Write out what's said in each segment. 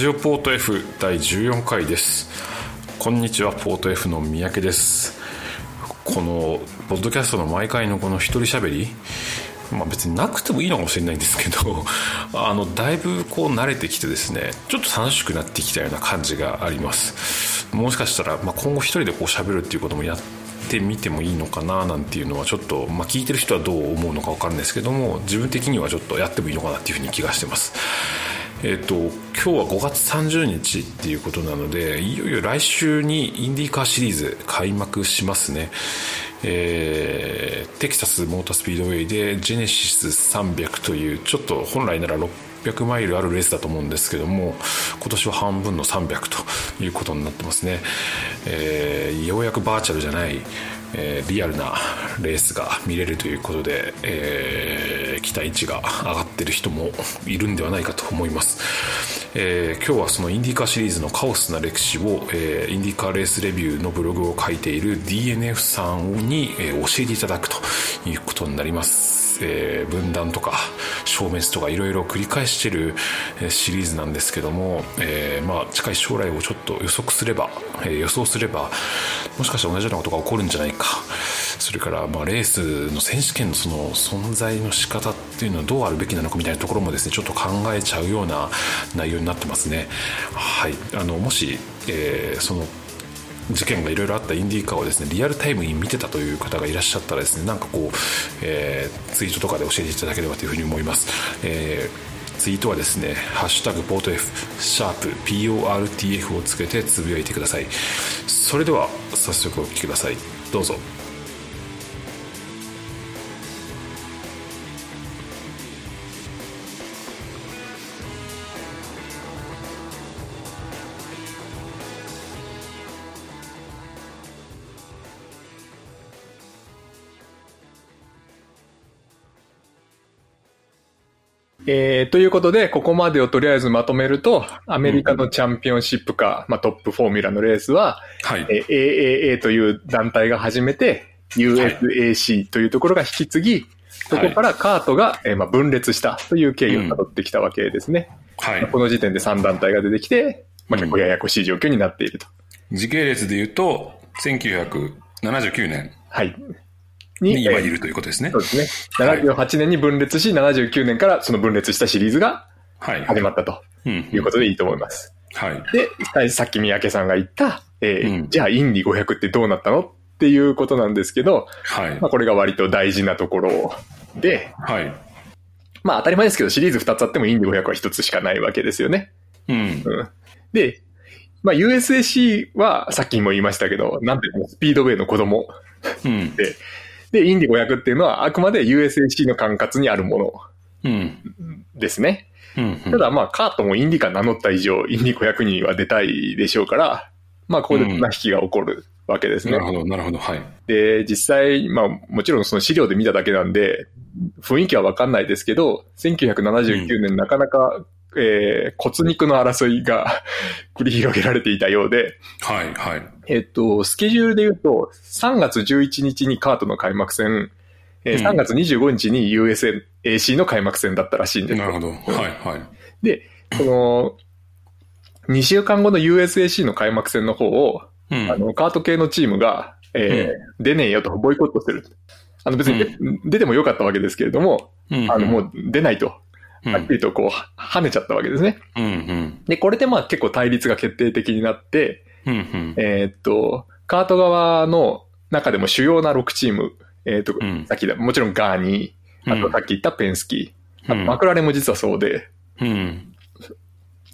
ジオポート F 第14回です。こんにちはポート F の三宅です。このポッドキャストの毎回のこの一人喋りまあ別になくてもいいのかもしれないんですけど あのだいぶこう慣れてきてですねちょっと楽しくなってきたような感じがあります。もしかしたら、ま、今後一人でこう喋るっていうこともやってみてもいいのかななんていうのはちょっと、まあ、聞いてる人はどう思うのか分かるんですけども自分的にはちょっとやってもいいのかなっていうふうに気がしてます。えーと、今日は5月30日っていうことなのでいよいよ来週にインディーカーシリーズ開幕しますね、えー、テキサスモータースピードウェイでジェネシス300というちょっと本来なら600マイルあるレースだと思うんですけども今年は半分の300ということになってますね、えー、ようやくバーチャルじゃないえー、リアルなレースが見れるということで、えー、期待値が上がってる人もいるんではないかと思います、えー、今日はそのインディカシリーズのカオスな歴史を、え、インディカレースレビューのブログを書いている DNF さんに、え、教えていただくということになります。えー、分断とか消滅とかいろいろ繰り返してるシリーズなんですけども、えー、まあ近い将来をちょっと予測すれば、え、予想すればもしかしたら同じようなことが起こるんじゃないか。それからまあレースの選手権のその存在の仕方っていうのはどうあるべきなのかみたいなところもですねちょっと考えちゃうような内容になってますね。はい。あのもし、えー、その事件がいろいろあったインディーカーをですねリアルタイムに見てたという方がいらっしゃったらですねなんかこう、えー、ツイートとかで教えていただければというふうに思います、えー、ツイートはですね「ハッシュタグポート F」シャープ PORTF をつけてつぶやいてください。それでは早速お聴きください。どうぞ。えー、ということで、ここまでをとりあえずまとめると、アメリカのチャンピオンシップカー、まあ、トップフォーミュラのレースは、はい、えー、AAA という団体が始めて、USAC というところが引き継ぎ、そこからカートが、えー、まあ分裂したという経緯を辿ってきたわけですね。はい、この時点で3団体が出てきて、まあ、結構ややこしい状況になっていると。時系列で言うと、1979年。はい。に今いるということですね。そうですね。78年に分裂し、79年からその分裂したシリーズが始まったということでいいと思います。はい。で、さっき三宅さんが言った、えー、うん、じゃあインディ500ってどうなったのっていうことなんですけど、はい。まあこれが割と大事なところで、はい。まあ当たり前ですけどシリーズ2つあってもインディ500は1つしかないわけですよね。うん。うん、で、まあ USAC はさっきも言いましたけど、なんていうの、スピードウェイの子供。うん。で、で、インディ500っていうのはあくまで USAC の管轄にあるものですね。うんうん、ただまあカートもインディカ名乗った以上、インディ500には出たいでしょうから、まあここで綱引きが起こるわけですね。なるほど、なるほど、はい。で、実際、まあもちろんその資料で見ただけなんで、雰囲気はわかんないですけど、1979年なかなかえー、骨肉の争いが 繰り広げられていたようで、はい、はい。えっと、スケジュールで言うと、3月11日にカートの開幕戦、えー、3月25日に USAC の開幕戦だったらしいんですなるほど。はい、はい。で、その、2週間後の USAC の開幕戦の方を、うん、あの、カート系のチームが、えー、うん、出ねえよとボイコットする。あの別に、うん、出てもよかったわけですけれども、うん、あのもう出ないと。はっきりとこう、跳ねちゃったわけですね。うんうん、で、これでまあ結構対立が決定的になって、うんうん、えー、っと、カート側の中でも主要な6チーム、えー、っと、うん、さっきだ、もちろんガーニー、あとさっき言ったペンスキー、あとマクラレンも実はそうで、うん、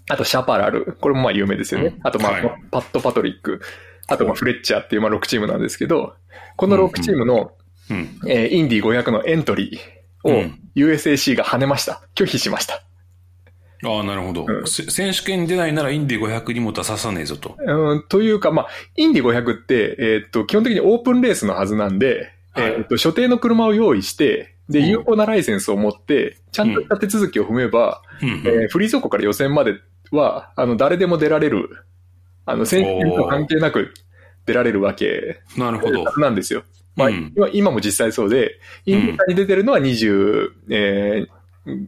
あとシャパラル、これもまあ有名ですよね。あとまあ、はい、パット・パトリック、あとまあフレッチャーっていうまあ6チームなんですけど、この6チームの、うんうん、えー、インディ500のエントリー、を USAC が跳ねました。拒否しました。ああ、なるほど、うん、選手権に出ないならインディ500にも出ささねえぞと。うん、というか、まあ、インディ500って、えー、っと、基本的にオープンレースのはずなんで、はい、えー、っと、所定の車を用意して、で、有効なライセンスを持って、ちゃんとした手続きを踏めば、うん、えー、フリー走行から予選までは、あの、誰でも出られる、あの、選手権と関係なく出られるわけ。なるほど。なんですよ。まあ、うん、今も実際そうで、インディカに出てるのは20、えー、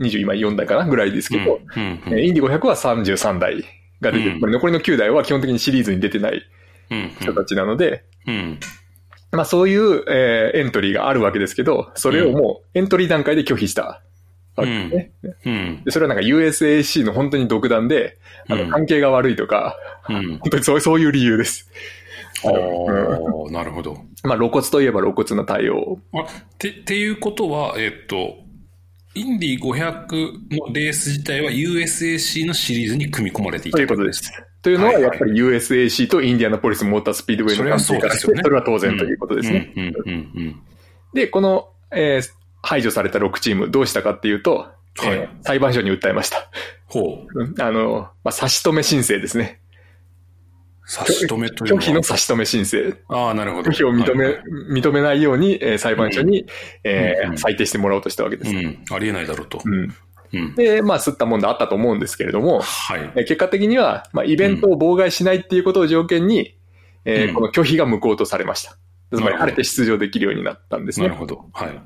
20今4台かなぐらいですけど、うんインディ500は33台が出てる。残りの9台は基本的にシリーズに出てないうん人たちなので、うんまあそういう、えーエントリーがあるわけですけど、それをもうエントリー段階で拒否したわけですね。うんでそれはなんか USAC の本当に独断で、あのうん関係が悪いとか、うん本当にそうそういう理由です。ああ、なるほど。まあ露骨といえば露骨な対応。あてっていうことは、えっと、インディ500のレース自体は USAC のシリーズに組み込まれていたということです。というのは、やっぱり USAC とインディアナポリスモータースピードウェイの関係からして、そそれは当然ということですね。で、この、えー排除された6チームどうしたかっていうと、はいえー裁判所に訴えました。ほう。うんあの、まあ、差し止め申請ですね。差し止めというの拒は否の差し止め申請。ああ、なるほど。拒否を認め、はいはい認めないように、えー裁判所に、えーうん裁定してもらおうとしたわけです。うん。ありえないだろうと。うんうん。で、まあ、吸ったもんだあったと思うんですけれども、はい。えー結果的には、まあ、イベントを妨害しないっていうことを条件に、えーうんこの拒否が無効とされました。つまり、晴れて出場できるようになったんですね。なるほど。はい。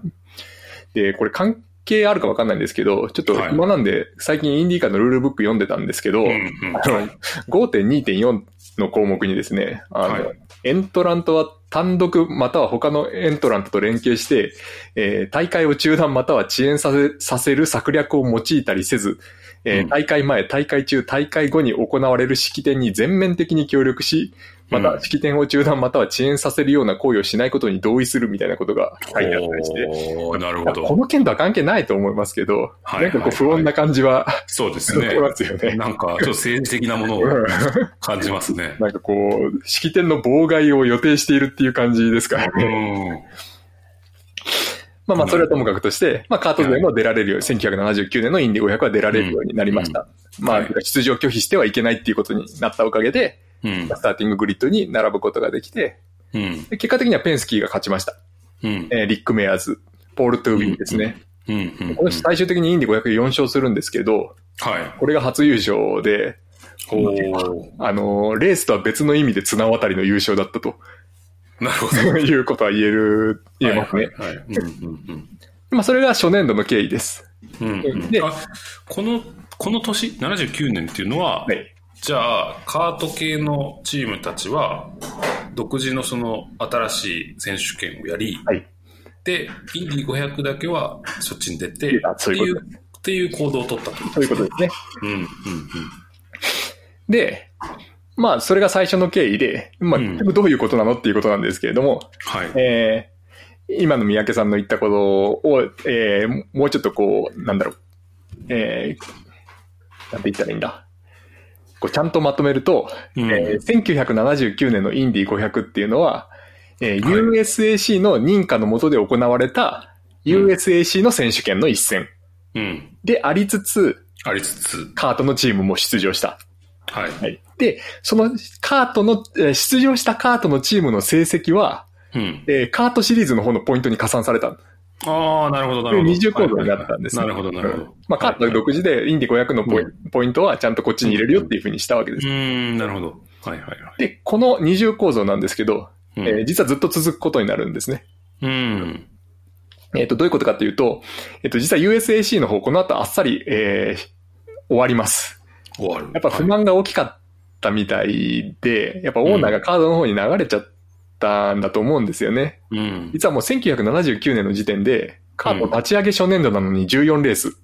で、これ関係あるかわかんないんですけど、ちょっと今なんで、最近インディーカーのルールブック読んでたんですけど、うんうんあの5.2.4の項目にですね、あの、はい。エントラントは単独または他のエントラントと連携して、えー大会を中断または遅延させさせる策略を用いたりせず、えーうん。大会前、大会中、大会後に行われる式典に全面的に協力し、まうんた式典を中断または遅延させるような行為をしないことに同意するみたいなことが書いてあったりして、なるほこど。の件とは関係ないと思いますけど、はいなんかこう不穏な感じは、そうですね。ますよね。なんか、ちょっと政治的なものを感じますね。なんかこう、式典の妨害を予定しているっていう感じですからうね。ん。まあまあ、それはともかくとして、まあカート勢も出られるように、1979年のインディ500は出られるようになりました。まあはい、出場拒否してはいけないっていうことになったおかげで、うん。スターティンググリッドに並ぶことができて、うん。で結果的にはペンスキーが勝ちました。うん。えーリック・メアーズ、ポール・トゥービンですね。うん。うん。この人最終的にインディ500で4勝するんですけど、はい。これが初優勝で、あのーレースとは別の意味で綱渡りの優勝だったとなるほど。いうことは言える、言えますね。はいまあ、それが初年度の経緯です。うん。であ、この、この年、79年っていうのは、はい。じゃあ、カート系のチームたちは、独自のその新しい選手権をやり、はい。で、インディ500だけはそっちに出て、っていう、っていう行動を取ったと。そういうことですね。うん、うん、で、まあ、それが最初の経緯で、まあ、どういうことなのっていうことなんですけれども、はい。えー今の三宅さんの言ったことを、えーもうちょっとこう、なんだろう、えーなんて言ったらいいんだ。こうちゃんとまとめると、うんえー1979年のインディ500っていうのは、えーはい USAC の認可の下で行われた USAC の選手権の一戦うん。でありつつ、ありつつ、カートのチームも出場した。はい。はい。で、そのカートの、えー出場したカートのチームの成績は、うん。えーカートシリーズの方のポイントに加算された。ああ、なるほど、なるほど。二重構造になったんです、はいはいはいなるほど、なるほど。まあ、カート独自でインディ500のポイ,、うポイントはちゃんとこっちに入れるよっていうふうにしたわけです。うーん、なるほど。はいはいはい。で、この二重構造なんですけど、うんえー実はずっと続くことになるんですね。うん。えっ、と、どういうことかっていうと、えっ、と、実は USAC の方、この後あっさり、えー終わります。終わる。やっぱ不満が大きかったみたいで、やっぱオーナーがカードの方に流れちゃったんだと思うんですよね。はい。うん。実はもう1979年の時点で、カード立ち上げ初年度なのに14レース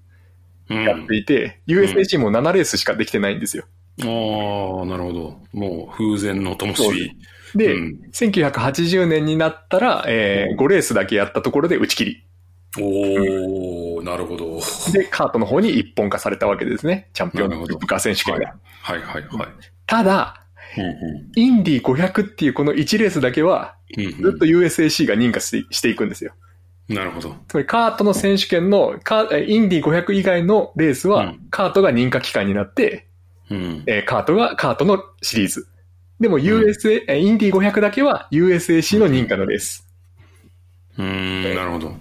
うん。やっていて、USAC も7レースしかできてないんですよ。ああ、なるほど。もう風前の灯火。で、うん1980年になったら、えー5レースだけやったところで打ち切り。おおなるほど。で、カートの方に一本化されたわけですね。チャンピオンなるほどシップカー選手権が。はいはいはい。ただ、うんインディ500っていうこの1レースだけは、うんうんずっと USAC が認可してしていくんですよ。なるほど。つまりカートの選手権の、カインディ500以外のレースはうん、カートが認可機関になって、うん。えーカートがカートのシリーズ。でも USA、えインディ500だけは USAC の認可のレース。うーん、なるほど。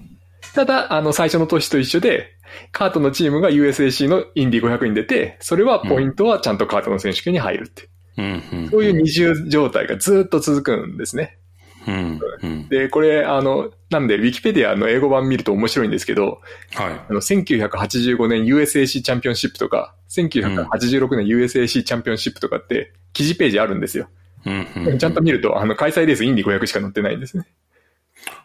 ただ、あの、最初の年と一緒で、カートのチームが USAC のインディ500に出て、それはポイントはちゃんとカートの選手権に入るって。うんうん。そういう二重状態がずっと続くんですね。うん。うん。で、これ、あの、なんで、ウィキペディアの英語版見ると面白いんですけど、はあの、1985年 USAC チャンピオンシップとか、1986年 USAC チャンピオンシップとかって、記事ページあるんですよ。い。うん。うん。ちゃんと見ると、あの、開催レースインディ500しか載ってないんですね。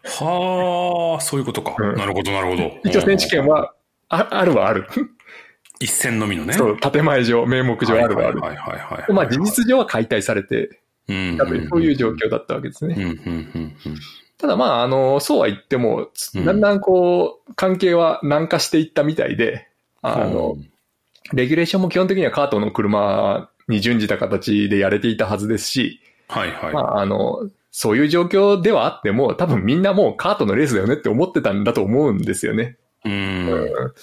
はあ、そういうことか。うんなるほど、なるほど。一応選手権は、ああるはある。一戦のみのね。そう、建前上、名目上あるはある。はいはいはいはいまあ、事実上は解体されて、うん。多分そういう状況だったわけですね。うん、うん、うん、うん。ただまあ、あの、そうは言っても、うんだんだんこう、関係は軟化していったみたいで、あの、レギュレーションも基本的にはカートの車に準じた形でやれていたはずですし、はいはい。まあ、あの、そういう状況ではあっても、多分みんなもうカートのレースだよねって思ってたんだと思うんですよね。うん。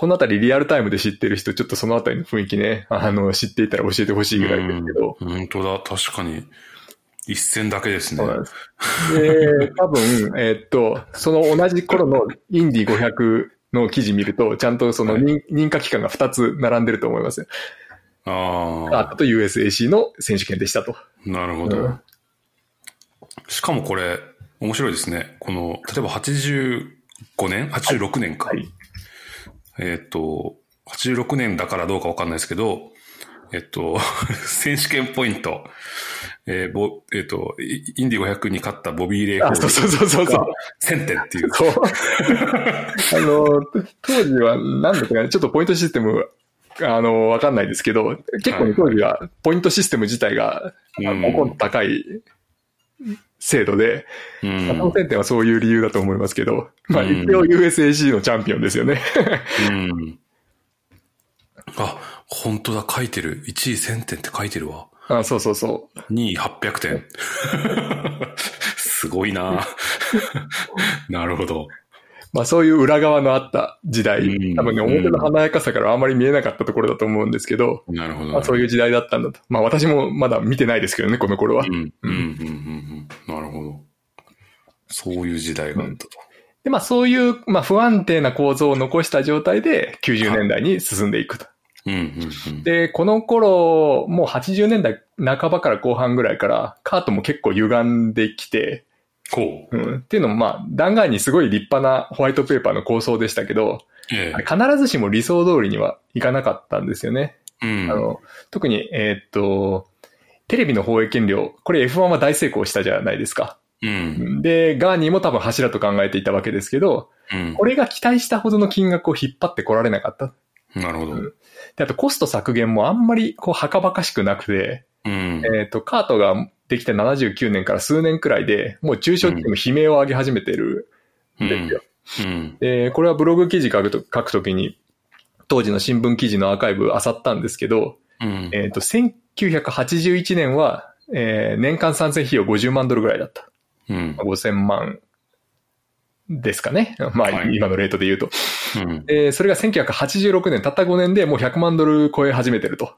このあたりリアルタイムで知ってる人、ちょっとそのあたりの雰囲気ね、あの、知っていたら教えてほしいぐらいですけど、うん本当だ、確かに。一戦だけですね。そうなんです。で、多分、えーっと、その同じ頃のインディ500の記事見ると、ちゃんとその認,、認可機関が2つ並んでると思いますよ。ああと USAC の選手権でしたと。あ、なるほどうん。しかもこれ、面白いですね。この、例えば85年 ?86 年か。はい。えっ、と、86年だからどうかわかんないですけど、えっと、選手権ポイント、えーぼえっ、と、イインディ500に勝ったボビー・レイ・ホーあ、ルそうそうそうそうそう。1000点っていう。そう。あの、当時は何だったかな、ちょっとポイントシステム、あの、わかんないですけど、結構ね、はい当時はポイントシステム自体が、うんあの、高高い制度で、うんこの点点はそういう理由だと思いますけど、まあうん一応 USAC のチャンピオンですよね。うん。あ、本当だ、書いてる。1位1000点って書いてるわ。あそうそうそう。2位800点。すごいななるほど。まあそういう裏側のあった時代うん、多分ね、表の華やかさからあまり見えなかったところだと思うんですけど、なるほど。まあそういう時代だったんだと。まあ私もまだ見てないですけどね、この頃はう。ん、うん、うん。そういう時代があったと。で、まあそういう、まあ不安定な構造を残した状態で90年代に進んでいくと。うん、うん、うん。で、この頃、もう80年代半ばから後半ぐらいから、カートも結構歪んできて、こう。うん、っていうのもまあ、弾丸にすごい立派なホワイトペーパーの構想でしたけど、ええ。必ずしも理想通りにはいかなかったんですよね。うん。あの、特に、えーっと、テレビの放映権料、これ F1 は大成功したじゃないですか。うん。で、ガーニーも多分柱と考えていたわけですけど、うん。これが期待したほどの金額を引っ張ってこられなかった。なるほど。で、あとコスト削減もあんまりこう、はかばかしくなくて、うん。えっ、と、カートができて79年から数年くらいで、もう中小企業も悲鳴を上げ始めてるんですよ。うん。で、これはブログ記事書くと書くときに、当時の新聞記事のアーカイブ漁ったんですけど、うん。えっ、と、1981年は、えー年間参戦費用50万ドルぐらいだった。うん。5000万ですかね。まあ、はい今のレートで言うと。うん。で、それが1986年、たった5年でもう100万ドル超え始めてると。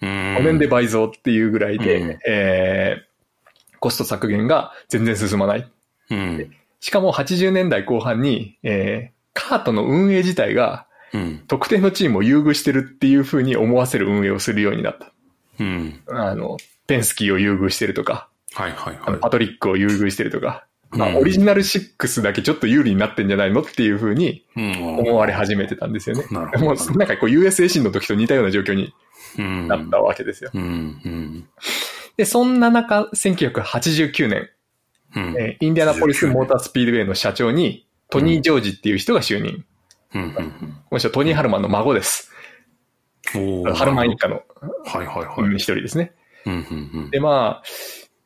うん。5年で倍増っていうぐらいで、うんえーコスト削減が全然進まない。うん。しかも80年代後半に、えーカートの運営自体がうん。特定のチームを優遇してるっていう風に思わせる運営をするようになった。うん。あの、ペンスキーを優遇してるとか、はいはいはパトリックを優遇してるとか、まあ、うんオリジナル6だけちょっと有利になってんじゃないのっていう風にい。うん。思われ始めてたんですよね。なるほどもうなんかこう USAC の時と似たような状況にうん。なったわけですよ。うん。うん。で、そんな中、1989年、うん。えーインディアナポリスモータースピードウェイの社長に、トニー・ジョージっていう人が就任。うん。うん。この人はトニー・ハルマンの孫です。ハルマン一家の一人ですね。うん。うん。で、まあ、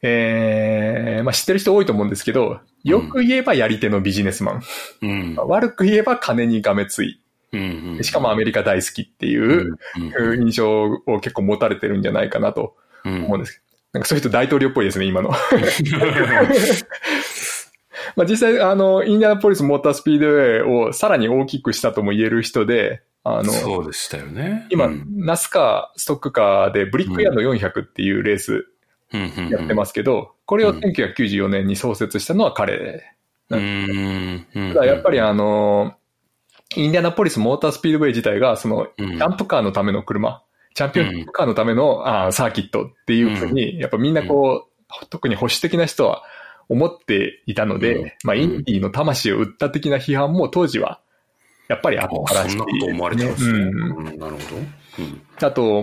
えー、まあ知ってる人多いと思うんですけど、よく言えばやり手のビジネスマン。うん。悪く言えば金にがめつい。うん。しかもアメリカ大好きっていううん。印象を結構持たれてるんじゃないかなとうん。思うんですけど。なんかそういう人大統領っぽいですね、今の。まあ実際、あの、インディアナポリスモータースピードウェイをさらに大きくしたとも言える人で、あの、そうでしたよね。今、うんナスカー、ストックカーでブリックヤード400っていうレースうん。やってますけど、これを1994年に創設したのは彼。うん。うん。ただやっぱりあの、インディアナポリスモータースピードウェイ自体が、その、うん、キャンプカーのための車、チャンピオンカーのための、あーサーキットっていうふうに、やっぱみんなこう、特に保守的な人は思っていたので、うんまあ、インディーの魂を売った的な批判も当時は、やっぱりあったらしい、あそんなこと思われてたんですね。うんうんなるほど。うんあと、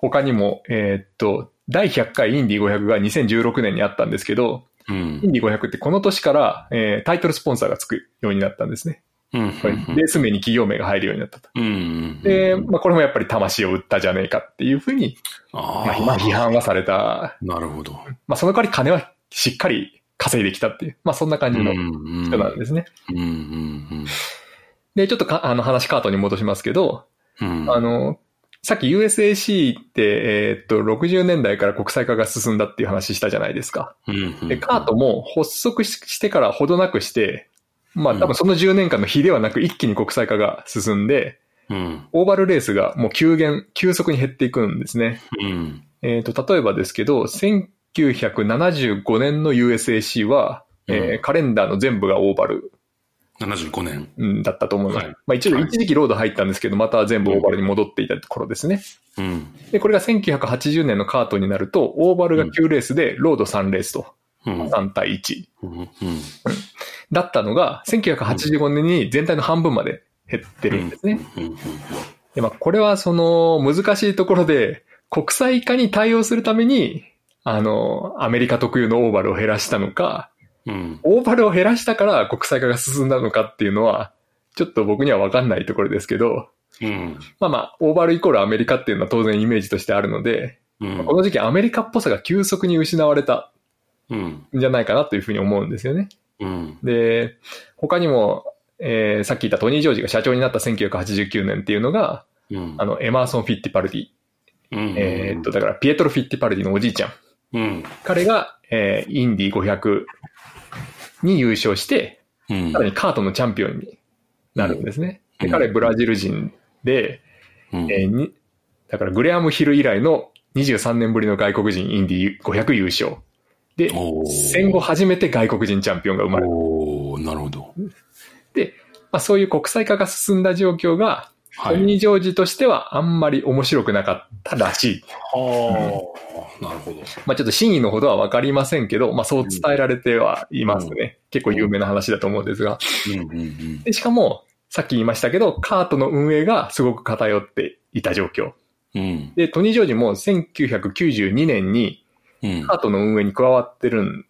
他にも、えーっと、第100回インディー500が2016年にあったんですけど、うんインディー500ってこの年から、えータイトルスポンサーがつくようになったんですね。うんレース名に企業名が入るようになったと。うんうんで、まあ、これもやっぱり魂を売ったじゃねえかっていうふうに、あまあ、まあ批判はされた。なるほど。まあ、その代わり金はしっかり稼いできたっていう、まあ、そんな感じの人人なんですね。で、ちょっとかあの話カートに戻しますけど、うん。あの、さっき USAC って、えーっと、60年代から国際化が進んだっていう話したじゃないですか。うんで、カートも発足ししてからほどなくして、まあ多分その10年間の比ではなく一気に国際化が進んで、うん。オーバルレースがもう急減、急速に減っていくんですね。うん。えっ、と、例えばですけど、1975年の USAC は、えーうん。カレンダーの全部がオーバル75年。うんだったと思います。はい。まあ一度はい。一時期ロード入ったんですけど、また全部オーバルに戻っていた頃ですね。うん。で、これが1980年のカートになると、オーバルが9レースで、ロード3レースと、うん。3対1。うん。うん。だったのが、1985年に全体の半分まで減ってるんですね。で、まあ、これはその難しいところで、国際化に対応するために、あの、アメリカ特有のオーバルを減らしたのか、うん。オーバルを減らしたから国際化が進んだのかっていうのは、ちょっと僕には分かんないところですけど、うん。まあまあ、オーバルイコールアメリカっていうのは当然イメージとしてあるので、うん。この時期アメリカっぽさが急速に失われたうん。んじゃないかなというふうに思うんですよね。うん。で、他にも、えーさっき言ったトニー・ジョージが社長になった1989年っていうのが、うん。あの、エマーソン・フィッティパルディ。うん。えーっと、だから、ピエトロ・フィッティパルディのおじいちゃん。うん。彼が、えーインディ500に優勝して、うんさらにカートのチャンピオンになるんですね。うんで彼、ブラジル人で、うんえーに、だから、グレアム・ヒル以来の23年ぶりの外国人インディ500優勝。で、戦後初めて外国人チャンピオンが生まれる。おーなるほど。で、まあ、そういう国際化が進んだ状況が、はいトニー・ジョージとしてはあんまり面白くなかったらしい。はあ、なるほど。まあ、ちょっと真意のほどはわかりませんけど、まあ、そう伝えられてはいますね。結構有名な話だと思うんですが。うんうんうんでしかも、さっき言いましたけど、カートの運営がすごく偏っていた状況。うんで、トニー・ジョージも1992年にうんカートの運営に加わってるん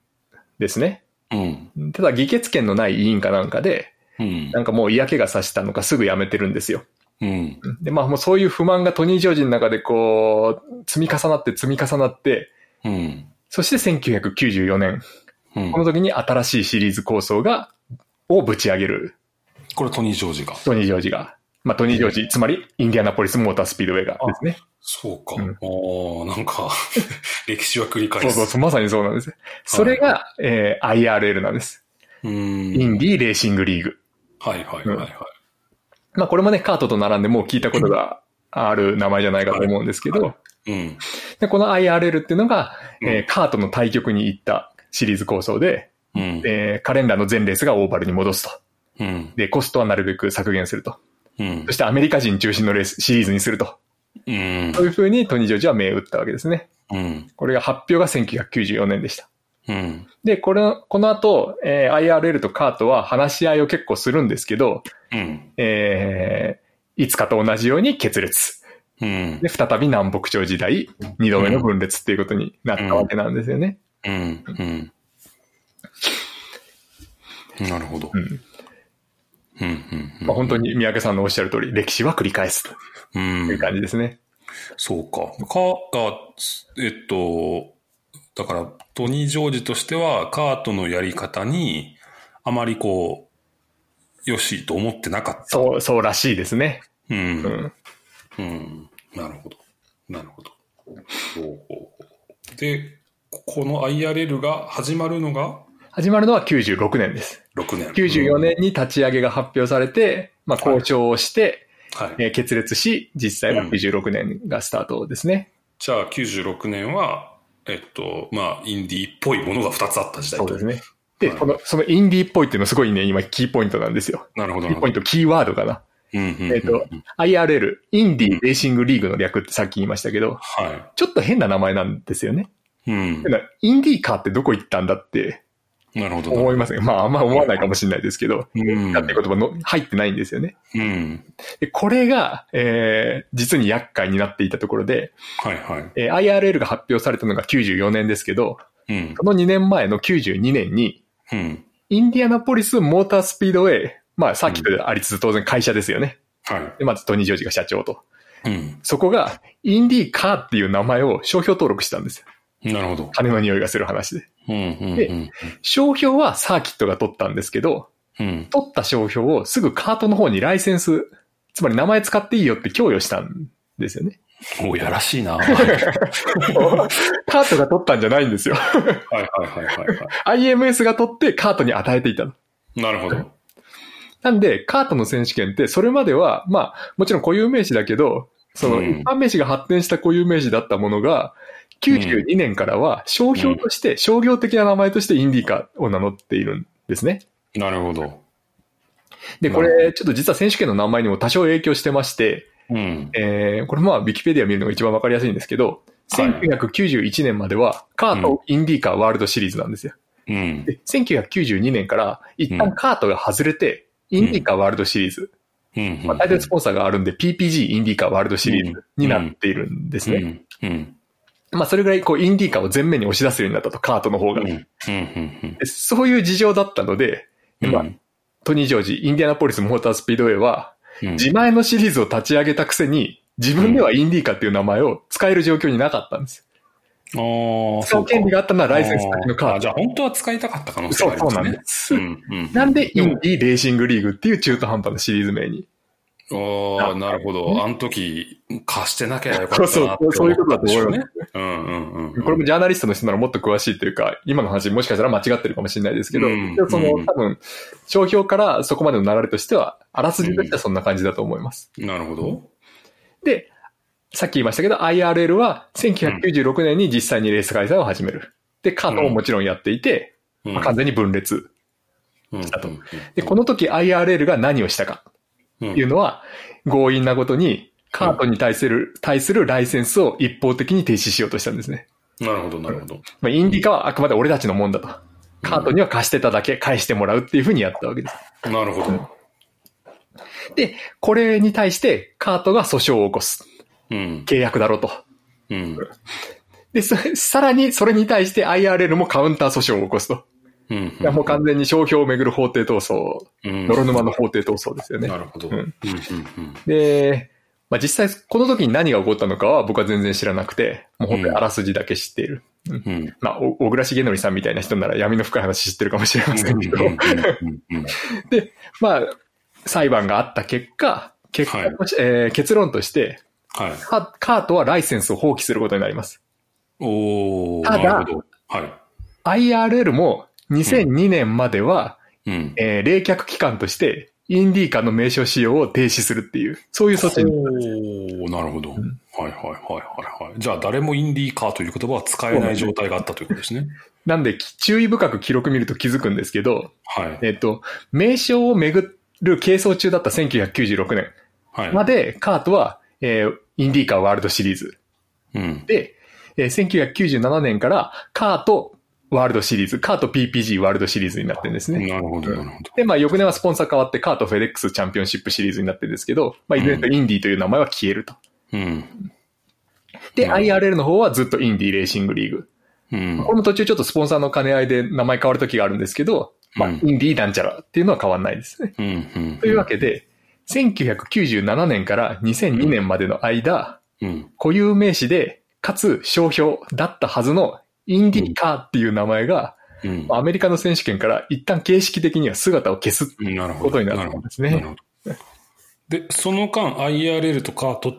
ですね。うんただ、議決権のない委員かなんかで、うんなんかもう嫌気がさしたのかすぐ辞めてるんですよ。うんで、まあもうそういう不満がトニー・ジョージの中でこう、積み重なって積み重なって、うんそして1994年、うんこの時に新しいシリーズ構想が、をぶち上げるこれトニー・ジョージが。トニー・ジョージが。まあトニー・ジョージ、つまりインディアナポリスモータースピードウェイがですね。そうか。うんおーなんか、歴史は繰り返す。そうそうそう、まさにそうなんです。それが、えー IRL なんです。うん。インディーレーシングリーグ。はいはいはいはい。まあこれもね、カートと並んでもう聞いたことがある名前じゃないかと思うんですけど、うん。でこの IRL っていうのが、えーうんカートの対局に行ったシリーズ構想で、うん。えーカレンダーの全レースがオーバルに戻すと。うん。で、コストはなるべく削減すると。うんそ。してアメリカ人中心のレース、シリーズにすると。うんそういう風にトニー・ジョージは銘打ったわけですね。うん。これが発表が1994年でした。うん。で、これ、この後、えー IRL とカートは話し合いを結構するんですけど、うん。えーいつかと同じように決裂。うん。で、再び南北朝時代、二度目の分裂っていうことになったわけなんですよね。うん。うん。なるほど。うん。うん。うん。まあ本当に三宅さんのおっしゃる通り、歴史は繰り返すとう。いうん感じですね。そうか。か、が、えっと、だから、トニー・ジョージとしては、カートのやり方に、あまりこう、よしと思ってなかった。そう、そうらしいですね。う。うんん。うん。なるほど。なるほど。で、この IRL が始まるのが？始まるのは96年です。6年。94年に立ち上げが発表されて、まあ交渉をして、はい。えー決裂し、実際は96年がスタートですね。じゃあ96年は、えっと、まあ、インディーっぽいものが2つあった時代とそうです。ね。で、はいこの、そのインディーっぽいっていうのすごいね、今キーポイントなんですよ。なるほど。キーポイント、キーワードかな。うんうんうんえっと、IRL、インディーレーシングリーグの略ってさっき言いましたけど、はちょっと変な名前なんですよね。い。うんインディーカーってどこ行ったんだってなるほど。思いますまあ、あんま思わないかもしれないですけど、うん。だって言葉の入ってないんですよね。うん。で、これが、えー、実に厄介になっていたところで、はいはい。えー IRL が発表されたのが94年ですけど、うん。その2年前の92年に、うん。インディアナポリスモータースピードウェイ、まあ、さっきとありつつ当然会社ですよね。はで、まずトニー・ジョージが社長と。い。うん。そこが、インディーカーっていう名前を商標登録したんですよ。なるほど。金の匂いがする話で。でうん。商標はサーキットが取ったんですけど、うん。取った商標をすぐカートの方にライセンス、つまり名前使っていいよって供与したんですよね。おやらしいな。は いカートが取ったんじゃないんですよ。はいはいはいは IMS が取ってカートに与えていたの。い。なるほど。なんで、カートの選手権って、それまでは、まあ、もちろん固有名詞だけど、そのうん一般名詞が発展した固有名詞だったものが、92年からは商標として、商業的な名前としてインディーカを名乗っているんですね。なるほど。で、これ、ちょっと実は選手権の名前にも多少影響してまして、うん。えー、これまあ、ウィキペディア見るのが一番わかりやすいんですけど、はい1991年までは、カート、インディーカーワールドシリーズなんですよ。うん。で、1992年から、一旦カートが外れて、インディーカーワールドシリーズ、うん。まあ、タイトルスポンサーがあるんで、PPG インディーカーワールドシリーズになっているんですね。うん。うん。まあ、それぐらい、こう、インディーカーを前面に押し出すようになったと、カートの方が。そういう事情だったので、うん。まあ、トニー・ジョージ、インディアナポリスモータースピードウェイは、うん自前のシリーズを立ち上げたくせに、自分ではインディーカーっていう名前を使える状況になかったんです。ああ、使う権利があったのはライセンス先のカーあじゃあ本当は使いたかった可能ト。性そう、がありそう。なんです。うん。なんで、インディーレーシングリーグっていう中途半端なシリーズ名に。ああ、なるほど。あの時、貸してなきゃよかったなそうそうそういうことだと思いますね。うんうんうん。これもジャーナリストの人ならもっと詳しいというか、今の話もしかしたら間違ってるかもしれないですけど、そのうん多分、商標からそこまでの流れとしては、あらすじとしてはそんな感じだと思います。なるほど。で、さっき言いましたけど、IRL は1996年に実際にレース開催を始める。で、カートももちろんやっていて、完全に分裂。うんしたとで、この時 IRL が何をしたかうんっていうのは、強引なことに、カートに対する、対するライセンスを一方的に停止しようとしたんですね。なるほど、なるほど。まあ、インディカはあくまで俺たちのもんだと。カートには貸してただけ返してもらうっていうふうにやったわけです。なるほど。で、これに対してカートが訴訟を起こす。うん。契約だろうと。うん。で、そさらにそれに対して IRL もカウンター訴訟を起こすと。うん。いやもう完全に商標をめぐる法廷闘争、うん泥沼の法廷闘争ですよね。なるほど。うんうんうんで、まあ、実際この時に何が起こったのかは僕は全然知らなくて、もう本当にあらすじだけ知っている。うんうん。うん。まあ、お小倉重則さんみたいな人なら闇の深い話知ってるかもしれませんけど、うんうんうんで、まあ、裁判があった結果、結果としえー結論として、はい。カカートはライセンスを放棄することになります。おー。ただなるほど。はい。IRL も2002年までは、うん。えー冷却期間として、インディーカの名称使用を停止するっていう、そういう措置に。おー、なるほど。はいはいはいはいはい。じゃあ誰もインディーカーという言葉は使えない状態があったということですね。なんで、き注意深く記録見ると気づくんですけど、はい。えっと、名称をめぐる係争中だった1996年はい。まで、 CART は、えーインディーカーワールドシリーズうん。で、えー1997年からカートワールドシリーズ、カート PPG ワールドシリーズになってるんですね。なるほど、なるほど。で、まあ、翌年はスポンサー変わって、 CART FedEx チャンピオンシップシリーズになってるんですけど、まあ、いずれにせよインディーという名前は消えると。うん。で、IRL の方はずっとインディーレーシングリーグ。うん。これも途中ちょっとスポンサーの兼ね合いで名前変わる時があるんですけど、まあ、うんインディーなんちゃらっていうのは変わんないですね。うん。うん。というわけで、1997年から2002年までの間、うん。固有名詞で、かつ商標だったはずのインディーカーっていう名前が、うん。アメリカの選手権から一旦形式的には姿を消す。ことになったんですね。で、その間 IRL とカートっ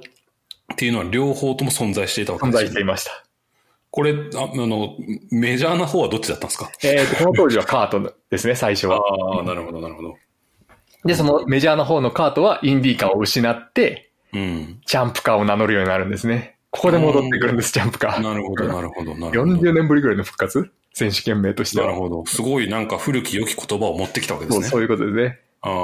ていうのは両方とも存在していたわけ存在ですよしていました。これ、ああの、メジャーな方はどっちだったんですか？えっ、と、この当時はカートですね、最初は。ああ、なるほど、なるほど。で、そのメジャーな方のカートはインディーカーを失って、うん。ジャンプカーを名乗るようになるんですね。ここで戻ってくるんです、ジャンプカー。なるほど、なるほど、なるほど。40年ぶりぐらいの復活？選手権名としては。なるほど。すごいなんか古き良き言葉を持ってきたわけですね。そういうことですね。ああ、な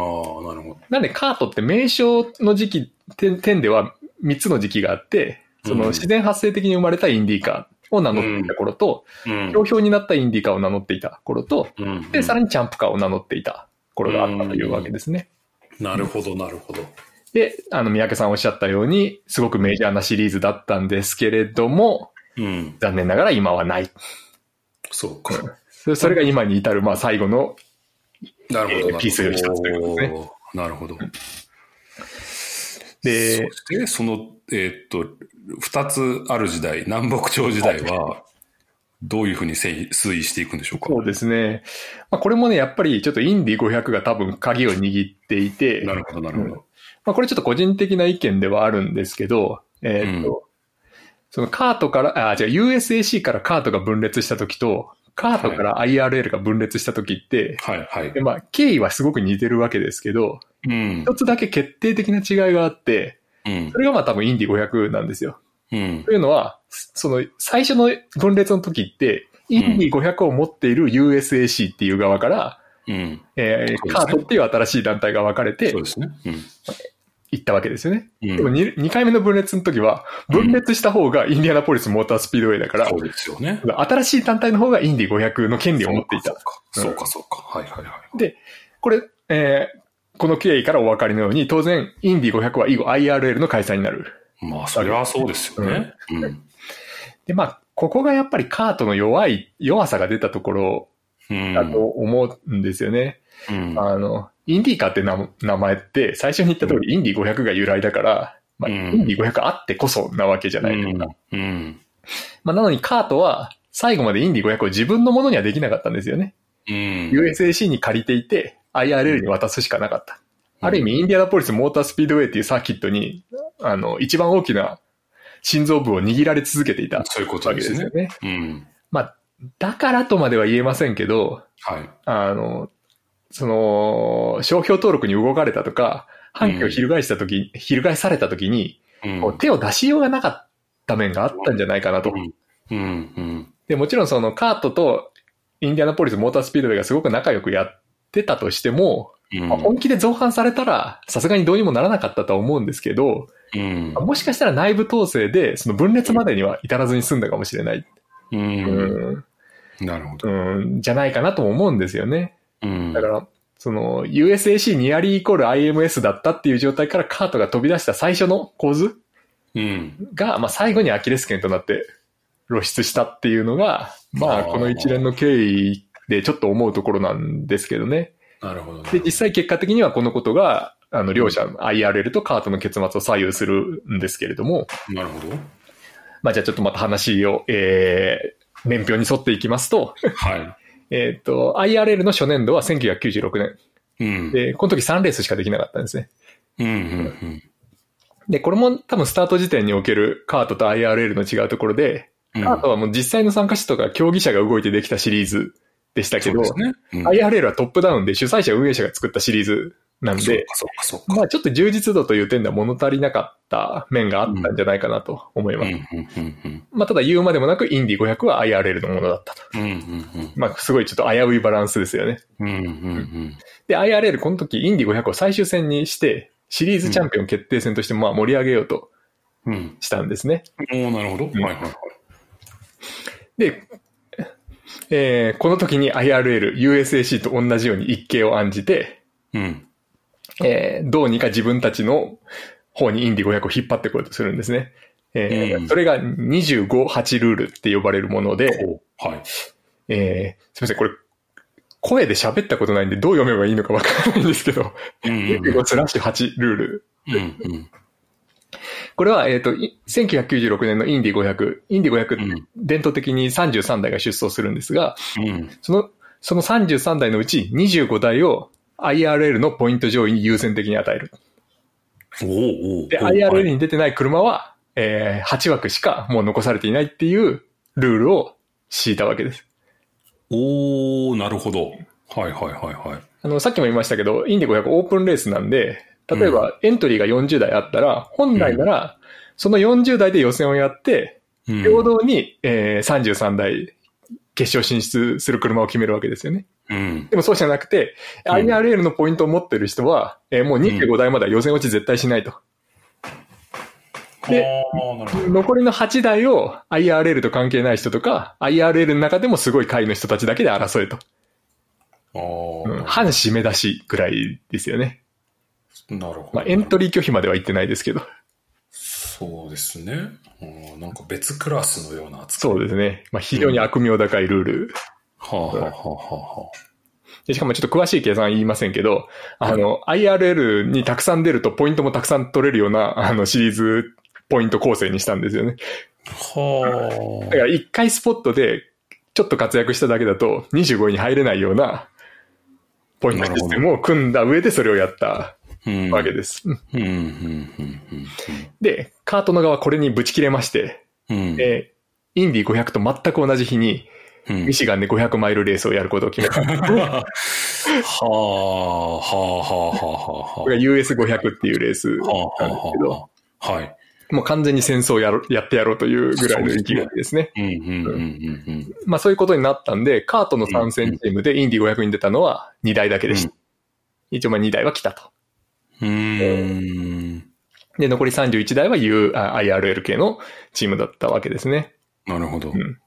るほど。なんでカートって名称の時期、点点では3つの時期があって、そうんの自然発生的に生まれたインディーカを名乗っていた頃と、商標になったインディカーを名乗っていた頃と、で、さらにチャンプカーを名乗っていた頃があったというわけですね。なるほど、なるほど。で、あの、三宅さんおっしゃったように、すごくメジャーなシリーズだったんですけれども、うん、残念ながら今はない。そうか。それが今に至る、まあ、最後の、なるほど、ピースの一つということですね。なるほど。で、そしてその、えー、っと、二つある時代、南北朝時代は、どういうふうに推移していくんでしょうか？そうですね。まあ、これもね、やっぱりちょっとインディ500が多分鍵を握っていて。なるほど、なるほど。うん、まあ、これちょっと個人的な意見ではあるんですけど、えー、っと、うん、そのカートから、あ、違う、USAC からカートが分裂した時と、カートから IRL が分裂した時って、はい、はい。でまあ、経緯はすごく似てるわけですけど、うん、一つだけ決定的な違いがあって、うん、それがまあ多分インディ500なんですよ。うん、というのは、その最初の分裂の時って、インディ500を持っている USAC っていう側から、うん。えー、ね、カートっていう新しい団体が分かれて、そうですね。うん行ったわけですよね。うん、でも 2, 2回目の分裂の時は、分裂した方がインディアナポリスモータースピードウェイだから、そうですよね。新しい団体の方がインディ500の権利を持っていた。そうか、そうか。はいはいはい。で、これ、えー、この経緯からお分かりのように、当然、インディ500は以後 IRL の開催になる。まあ、それはそうですよね。うん。で、まあ、ここがやっぱりカートの弱い、弱さが出たところだと思うんですよね。うん、あの、インディーカーって名前って、最初に言った通り、インディ500が由来だから、まあ、インディ500あってこそなわけじゃないですか。うん。まあ、なのにカートは、最後までインディ500を自分のものにはできなかったんですよね。うん。USAC に借りていて、IRL に渡すしかなかった。ある意味、インディアナポリスモータースピードウェイっていうサーキットに、あの、一番大きな心臓部を握られ続けていたわけですよね。うん。まあ、だからとまでは言えませんけど、はい。あの、その、商標登録に動かれたとか、反旗を翻したとき、うん、翻されたときに、うん、手を出しようがなかった面があったんじゃないかなと。で、もちろんそのカートとインディアナポリスモータースピードウェイがすごく仲良くやってたとしても、まあ、本気で造反されたら、さすがにどうにもならなかったとは思うんですけど、うん、もしかしたら内部統制で、その分裂までには至らずに済んだかもしれない。うん。なるほど。うん、じゃないかなとも思うんですよね。うん。だから、その USAC ニアリーイコール IMS だったっていう状態からカートが飛び出した最初の構図うん。が、まあ最後にアキレス腱となって露出したっていうのが、まあこの一連の経緯でちょっと思うところなんですけどね。なるほど、ね、で、実際結果的にはこのことが、あの、両者、IRL とカートの結末を左右するんですけれども。なるほど。まあ、じゃあちょっとまた話を、えー、年表に沿っていきますと。はい。えっと、IRL の初年度は1996年。うん。で、この時3レースしかできなかったんですね。うん、うん、うん。で、これも多分スタート時点におけるカートと IRL の違うところで、カートはもう実際の参加者とか競技者が動いてできたシリーズでしたけど、ねうん、IRL はトップダウンで主催者運営者が作ったシリーズなんで、まあちょっと充実度という点では物足りなかった面があったんじゃないかなと思います。まあただ言うまでもなくインディ500は IRL のものだったと。まあすごいちょっと危ういバランスですよね。で、IRL この時インディ500を最終戦にして、シリーズチャンピオン決定戦としてまあ盛り上げようとしたんですね。うん、おなるほど。はいはいはい。で、えー、この時に IRL、USAC と同じように一計を案じて、うん。えー、どうにか自分たちの方にインディ500を引っ張ってこようとするんですね。えー、うん、それが25-8ルールって呼ばれるもので、はい。えー、すみません、これ、声で喋ったことないんでどう読めばいいのかわからないんですけど、うんうんうん、25スラッシュ8ルール。うんうんこれは、えっ、ー、と、1996年のインディ500、インディ500って伝統的に33台が出走するんですが、うん、その、その33台のうち25台を IRL のポイント上位に優先的に与える。おで、IRL に出てない車は、えー、8枠しかもう残されていないっていうルールを敷いたわけです。おー、なるほど。はいはいはいはい。あの、さっきも言いましたけど、インディ500オープンレースなんで、例えば、エントリーが40代あったら、本来なら、その40代で予選をやって、平等に、えー、33代決勝進出する車を決めるわけですよね。うん、でもそうじゃなくて、IRL のポイントを持ってる人は、えー、もう25台までは予選落ち絶対しないと。で、残りの8台を IRL と関係ない人とか、IRL の中でもすごい会の人たちだけで争えと。うん、半締め出しぐらいですよね。なるほど。まあ、エントリー拒否までは言ってないですけど。そうですね。なんか別クラスのような扱い。そうですね。まあ、非常に悪名高いルール。はあ、はあはあはあ、しかもちょっと詳しい計算言いませんけど、あの、IRL にたくさん出るとポイントもたくさん取れるような、あの、シリーズポイント構成にしたんですよね。はあ。だから一回スポットでちょっと活躍しただけだと25位に入れないようなポイントシステムを組んだ上でそれをやったわけです。で、カートの側これにぶち切れまして、うん、えインディ500と全く同じ日に、ミシガンで500マイルレースをやることを決めた。はあ、はあ、はあ、はあ、はあ。これが US500 っていうレースなんですけど、はい。もう完全に戦争をやろやってやろうというぐらいの意気込みですね。まあそういうことになったんで、カートの参戦チームでインディ500に出たのは2台だけでした。うん、一応まあ2台は来たと。うんで、残り31台は U、IRL 系のチームだったわけですね。なるほど。うん、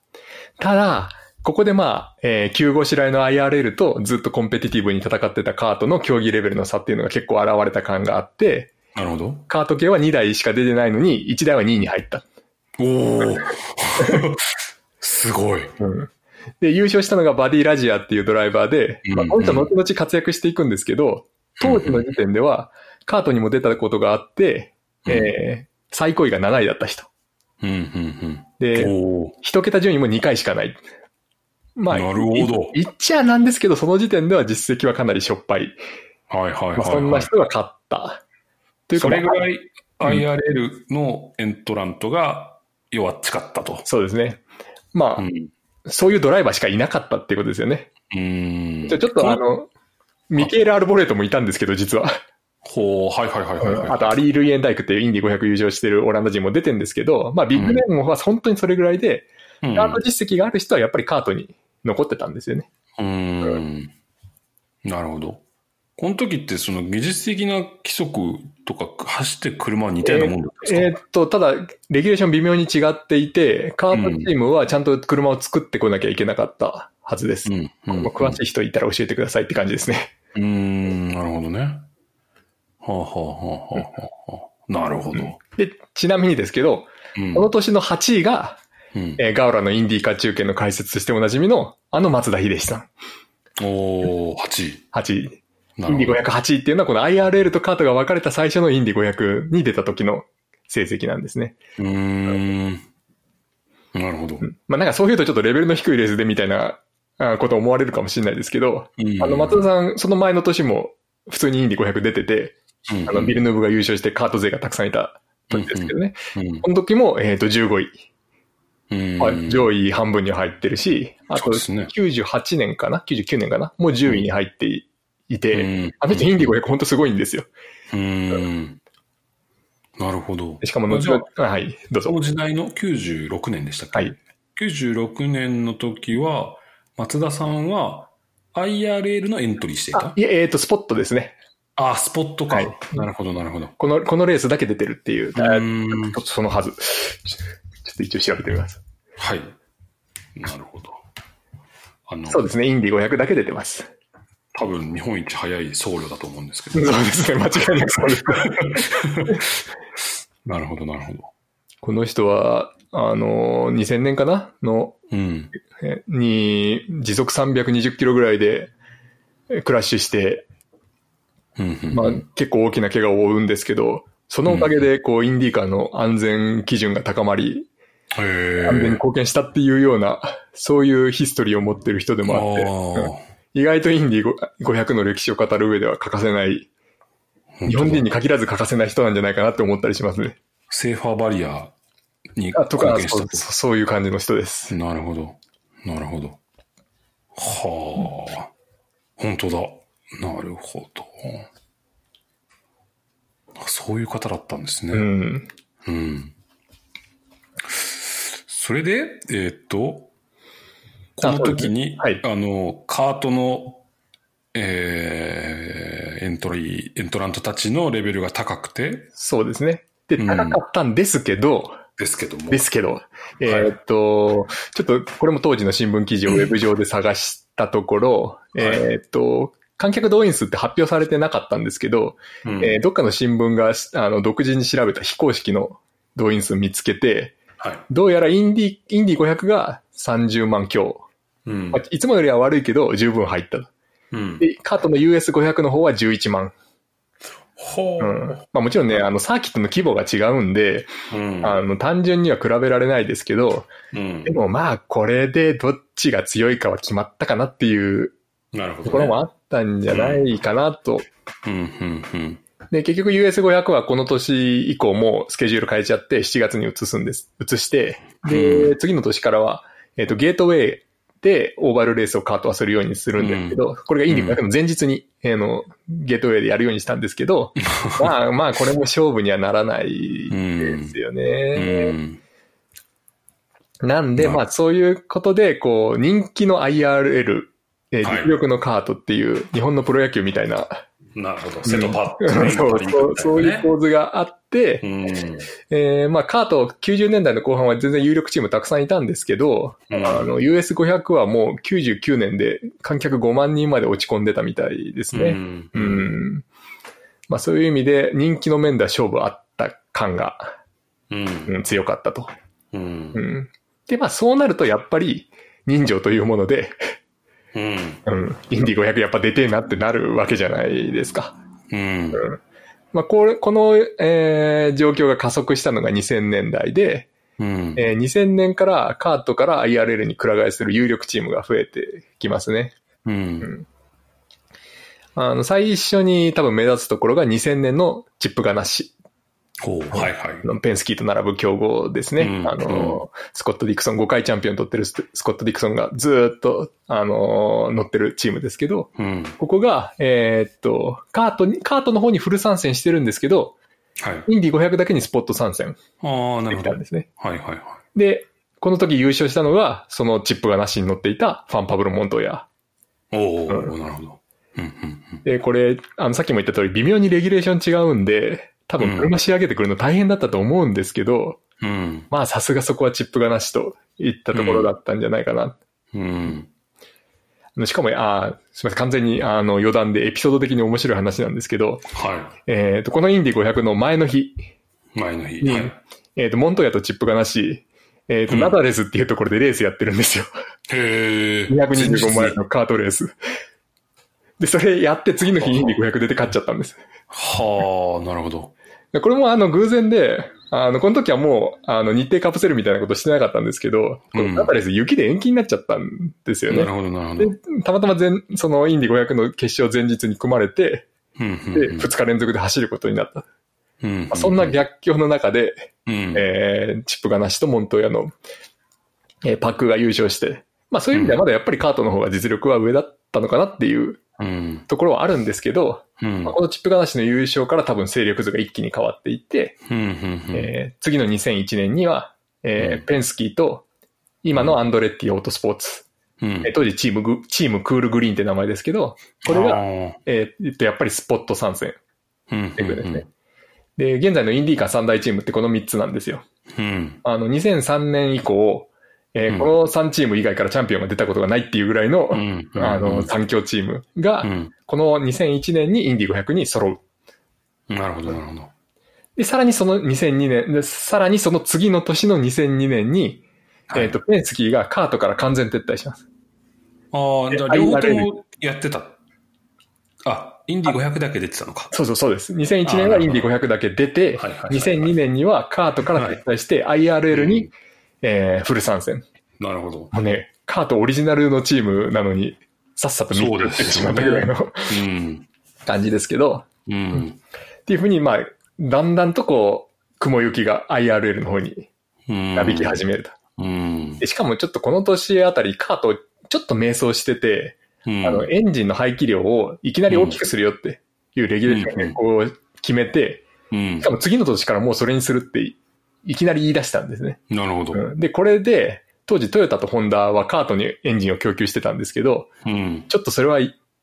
ただ、ここでまあ、えー、急ごしらいの IRL とずっとコンペティティブに戦ってたカートの競技レベルの差っていうのが結構現れた感があって、なるほど。カート系は2台しか出てないのに、1台は2位に入った。おお すごい。うん。で、優勝したのがバディラジアっていうドライバーで、うんうん、まあ、この人後々活躍していくんですけど、当時の時点では、カートにも出たことがあって、うん、えー、最高位が7位だった人。うんうんうん、で、一桁順位も2回しかない。まあ、なるほど。言っちゃなんですけど、その時点では実績はかなりしょっぱい。はいはいはい、はいまあ、そんな人が勝った。というか、それぐらい IRL のエントラントが弱っちかったと。そうですね。まあ、うん、そういうドライバーしかいなかったっていうことですよね。うん。じゃちょっとあの、ミケール・アルボレートもいたんですけど、実は。ほう、はいはいはいはい、はい、あと、アリー・ルイエンダイクっていうインディ500優勝してるオランダ人も出てるんですけど、まあ、ビッグネームは本当にそれぐらいで、うん、カート実績がある人はやっぱりカートに残ってたんですよね。うん。なるほど。この時ってその技術的な規則とか走って車は似たようなもんですか？えー、っと、ただ、レギュレーション微妙に違っていて、カートチームはちゃんと車を作ってこなきゃいけなかったはずです。うん。うん、詳しい人いたら教えてくださいって感じですね。うん、なるほどね。はあ、はあはあはあはあ、なるほど。で、ちなみにですけど、うん、この年の8位が、うん、えー、ガウラのインディーカ中継の解説としておなじみの、あの松田秀さん。おー、8位。8位。インディ508っていうのはこの IRL とカートが分かれた最初のインディ500に出た時の成績なんですね。うん。なるほど。まあなんかそういうとちょっとレベルの低いレースでみたいなこと思われるかもしれないですけど、あの松田さん、その前の年も普通にインディ500出てて、あのビルヌーブが優勝してカート勢がたくさんいた時ですけどね。この時も、えっ、と15位。はい、上位半分に入ってるし、あと98年かな ?99 年かな？もう10位に入っていて、あの人インディゴ100本当すごいんですよ。うん。なるほど。しかも後ほど、はい、どうぞ。その時代の96年でしたっけ？はい。96年の時は、松田さんは IRL のエントリーしていた？いえ、えっ、ー、と、スポットですね。あ、スポットか。はい、なるほど、なるほど。この、このレースだけ出てるっていう。うんそのはず。ちょっと一応調べてみます。はい。なるほど。あの、そうですね。インディ500だけ出てます。多分日本一早い僧侶だと思うんですけど。そうですね、間違いなくそうです。なるほど、なるほど。この人は、あの、2000年かな？の、うん、に、時速320キロぐらいで、クラッシュして、まあ、結構大きな怪我を負うんですけど、そのおかげで、こう、インディーカーの安全基準が高まり、安全に貢献したっていうような、そういうヒストリーを持ってる人でもあって、意外とインディ500の歴史を語る上では欠かせない、日本人に限らず欠かせない人なんじゃないかなって思ったりしますね。セーファーバリアに貢献したとそそういう感じの人です。なるほど。なるほど。はあ、本当だ。なるほど。そういう方だったんですね。うん。うん。それで、えー、っと、この時に、ねはい、あの、カートの、えー、エントリー、エントラントたちのレベルが高くて。そうですね。で、高かったんですけど、ですけども。ですけど、えーっと、ちょっと、これも当時の新聞記事をウェブ上で探したところ、えーっと、観客動員数って発表されてなかったんですけど、うんえーどっかの新聞があの独自に調べた非公式の動員数見つけて、はい。どうやらインディ、インディ500が30万強。うんまあ。いつもよりは悪いけど十分入ったと。うん。で、カートの US500 の方は11万。ほう。うん。まあもちろんね、あの、サーキットの規模が違うんで、うん。あの、単純には比べられないですけど、うんで。もまあ、これでどっちが強いかは決まったかなっていうなるほど、ね。ところもあったんじゃないかなと。うん、うん、うん。で、結局 US500 はこの年以降もスケジュール変えちゃって7月に移すんです。移して、で、次の年からは、えっ、と、ゲートウェイでオーバルレースをカートはするようにするんですけど、これがインディ500の前日に、えーの、ゲートウェイでやるようにしたんですけど、まあまあ、これも勝負にはならないですようね。ん。なんで、まあまあそういうことで、こう、人気の IRL、えーはい実力のカートっていう、日本のプロ野球みたいな、なるほど。セトパうんッそうそうそういう構図があって、うん。えーまあカート90年代の後半は全然有力チームたくさんいたんですけど、うんあの US500 はもう99年で観客5万人まで落ち込んでたみたいですね。うんうん。まあそういう意味で人気の面では勝負あった感が、うん。うん強かったと。うんう。ん。で、まあそうなるとやっぱり人情というもので、うん。うん、インディ500やっぱ出てえなってなるわけじゃないですか。うん。まあこれ、この、えー状況が加速したのが2000年代で、うん。えー2000年からカートから IRL にくら替えする有力チームが増えてきますね。うん。あの、最初に多分目立つところが2000年のチップガナッシ。はいはい。のペンスキーと並ぶ強豪ですね。うんあの、スコット・ディクソン5回チャンピオン取ってるススコット・ディクソンがずーっと、あの、乗ってるチームですけど、うん。ここが、えーっと、カートに、カートの方にフル参戦してるんですけど、はい。インディ500だけにスポット参戦ああ、なるほど。はいできたんですね。はいはい。で、この時優勝したのが、そのチップがなしに乗っていたファン・パブロ・モントヤ。おお、うなるほど。うんうんで、これ、あの、さっきも言った通り、微妙にレギュレーション違うんで、多分車仕上げてくるの大変だったと思うんですけど、うん。うん。まあ、さすがそこはチップがなしといったところだったんじゃないかな。うん。しかも、あーすみません、完全にあの余談でエピソード的に面白い話なんですけど、はえっ、と、このインディ500の前の日い。前の日。に、はい。えっ、と、モントヤとチップがなし、えっ、と、うんナダレスっていうところでレースやってるんですよ。へえ。225マイルのカートレース。で、それやって次の日インディ500出て勝っちゃったんです。はあ、なるほど。でこれもあの偶然で、あの、この時はもう、あの、日程カプセルみたいなことしてなかったんですけど、うんナダレス雪で延期になっちゃったんですよねなる。ほど、なるほでど。、たまたま前、そのインディ500の決勝前日に組まれて、うんうんで、うん2日連続で走ることになった。うんまあそんな逆境の中で、うん。えーチップがなしとモントヤの、えーパックが優勝して、まあそういう意味ではまだやっぱりカートの方が実力は上だったのかなっていううん。ところはあるんですけど、うん。まあこのチップがなしの優勝から多分勢力図が一気に変わっていって、えー次の2001年には、えーうんペンスキーと今のアンドレッティオートスポーツ、うんえー当時チームグ、チームクールグリーンって名前ですけど、これが、えーえっとやっぱりスポット参戦うんっていうことですね。で、現在のインディーカー三大チームってこの3つなんですよ。うん。あの、2003年以降、えーうんこの3チーム以外からチャンピオンが出たことがないっていうぐらいの、うん。あの、うん三強チームが、うん。この2001年にインディ500に揃う。なるほど、なるほど。で、さらにその2002年、でさらにその次の年の2002年に、はいえっ、と、ペンスキーがカートから完全撤退します。ああ、じゃあえ両方やってた。あ、インディ500だけ出てたのか。そうそうそうです。2001年はインディ500だけ出て、はいはいはいはい2002年にはカートから撤退して、IRL に、えーフル参戦。なるほど。もうね、カートオリジナルのチームなのに、さっさと見そうてしまったぐらいのうん。感じですけど、うん。っていうふうに、まあ、だんだんとこう、雲行きが IRL の方にうん。なびき始めると。うん。でしかもちょっとこの年あたりカートちょっと迷走してて、うん。あの、エンジンの排気量をいきなり大きくするよっていうレギュレーションを決めて、うんしかも次の年からもうそれにするっていいきなり言い出したんですね。なるほど。うんで、これで、当時トヨタとホンダはカートにエンジンを供給してたんですけど、うん。ちょっとそれは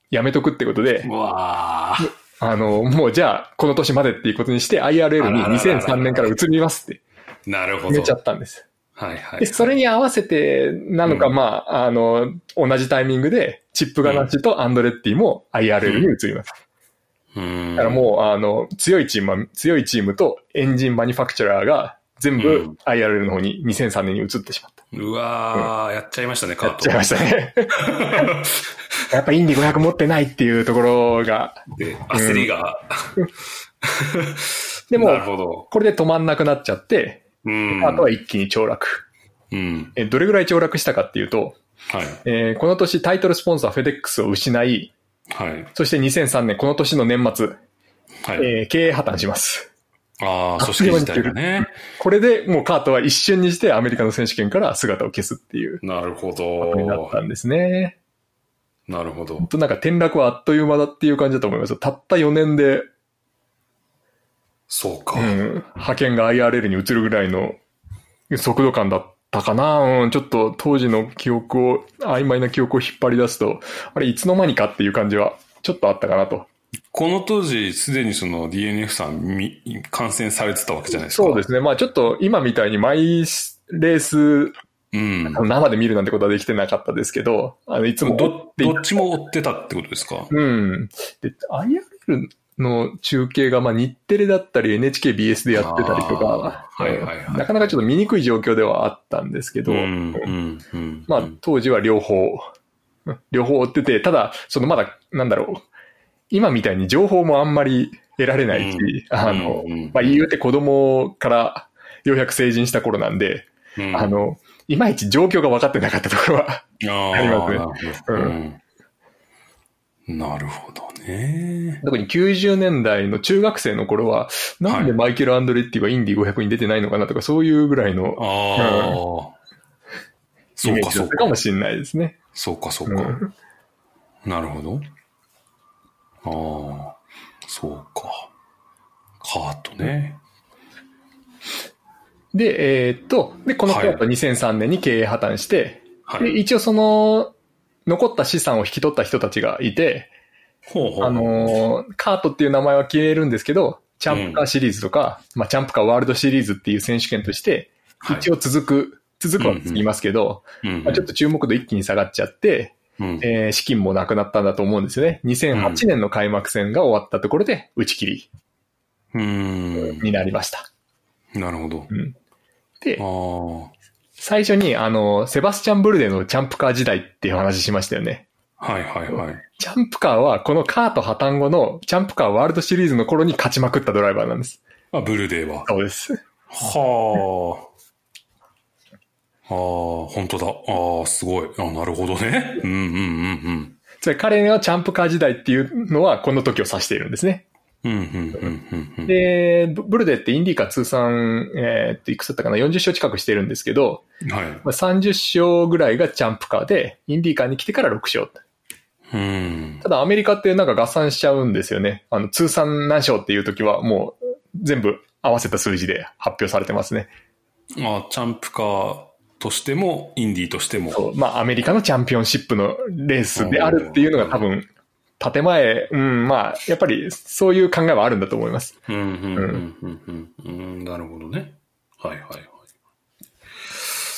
やめとくってことでう、わあ。あの、もうじゃあ、この年までっていうことにして IRL に2003年から移りますってなるほど。決めちゃったんです。はいはい。で、それに合わせて、なのか、うんまあ、あの、同じタイミングで、チップガナッチとアンドレッティも IRL に移ります。うん。だからもう、あの、強いチームは、強いチームとエンジンマニファクチャラーが全うん部 IRL の方に2003年に移ってしまった。うわー、やっちゃいましたね、カート。やっちゃいましたね。やっぱインディ500持ってないっていうところが、で、焦りが。でもなるほど。これで止まんなくなっちゃって、うん。あとは一気に凋落。うん。え、どれぐらい凋落したかっていうと、はい。えーこの年タイトルスポンサーフェデックスを失い、はい。そして2003年、この年の年末、はい。えー経営破綻します。ああ、組織自体がね。これでもうカートは一瞬にしてアメリカの選手権から姿を消すっていうなるほことになっどた。んですね。なるほど本。当なんか転落はあっという間だっていう感じだと思いますよ。たった4年で、そうかう。ん、派遣が IRL に移るぐらいの速度感だったかな。うん、ちょっと当時の記憶を、曖昧な記憶を引っ張り出すと、あれいつの間にかっていう感じはちょっとあったかなと。この当時、すでにその DNF さんみ感染されてたわけじゃないですか。そうですね。まあちょっと今みたいに毎レースうん。生で見るなんてことはできてなかったですけど、あの、いつも追どっちも追ってたってことですか？うん。で、IRL の中継が、まあ、日テレだったり NHKBS でやってたりとか、はいはいはいうんなかなかちょっと見にくい状況ではあったんですけど、うん、うん、うん。まあ、当時は両方、うん両方追ってて、ただ、そのまだ、なんだろう、今みたいに情報もあんまり得られないし、うんあの、うんうんまあ、言うて子供からようやく成人した頃なんで、うん、あの、いまいち状況が分かってなかったところは、ありますねなるほどうんなるほどね。特に90年代の中学生の頃は、なんでマイケル・アンドレッティはインディ500に出てないのかなとか、そういうぐらいのああ、イそうか、そうか。かもしれないですね。そうか、そうか。うんなるほど。ああ、そうか。カートね。で、えーっと、で、このはい後2003年に経営破綻して、で、はい。一応その、残った資産を引き取った人たちがいて、ほうほう。あのーカートっていう名前は消えるんですけど、チャンプカーシリーズとか、まあ、チャンプカーワールドシリーズっていう選手権として、はい一応続く、続くは続きますけど、うんまあ、ちょっと注目度一気に下がっちゃって、うんえー資金もなくなったんだと思うんですよね。2008年の開幕戦が終わったところで打ち切りうん。になりました。なるほど。であ、あ。最初にあの、セバスチャン・ブルデのチャンプカー時代っていう話しましたよね。はいはいはい。チャンプカーはこのカート破綻後のチャンプカーワールドシリーズの頃に勝ちまくったドライバーなんです。あ、ブルデーは。そうです。はあ。ああ、本当だ。ああ、すごい。あなるほどね。うんうんうんつまり彼のチャンプカー時代っていうのはこの時を指しているんですね。うん。うんうんうんうん。で、ブブルデってインディーカー通算、えーっと、いくつだったかな ?40 勝近くしてるんですけど、はい。まあ30勝ぐらいがチャンプカーで、インディーカーに来てから6勝。うん。ただアメリカってなんか合算しちゃうんですよね。あの、通算何勝っていう時はもう全部合わせた数字で発表されてますね。あチャンプカーとしても、インディーとしても。そう。まあアメリカのチャンピオンシップのレースであるっていうのが多分、建前、うん、まあ、やっぱりそういう考えはあるんだと思います。うんうんうんうんうんうん。なるほどね。はいはいはい。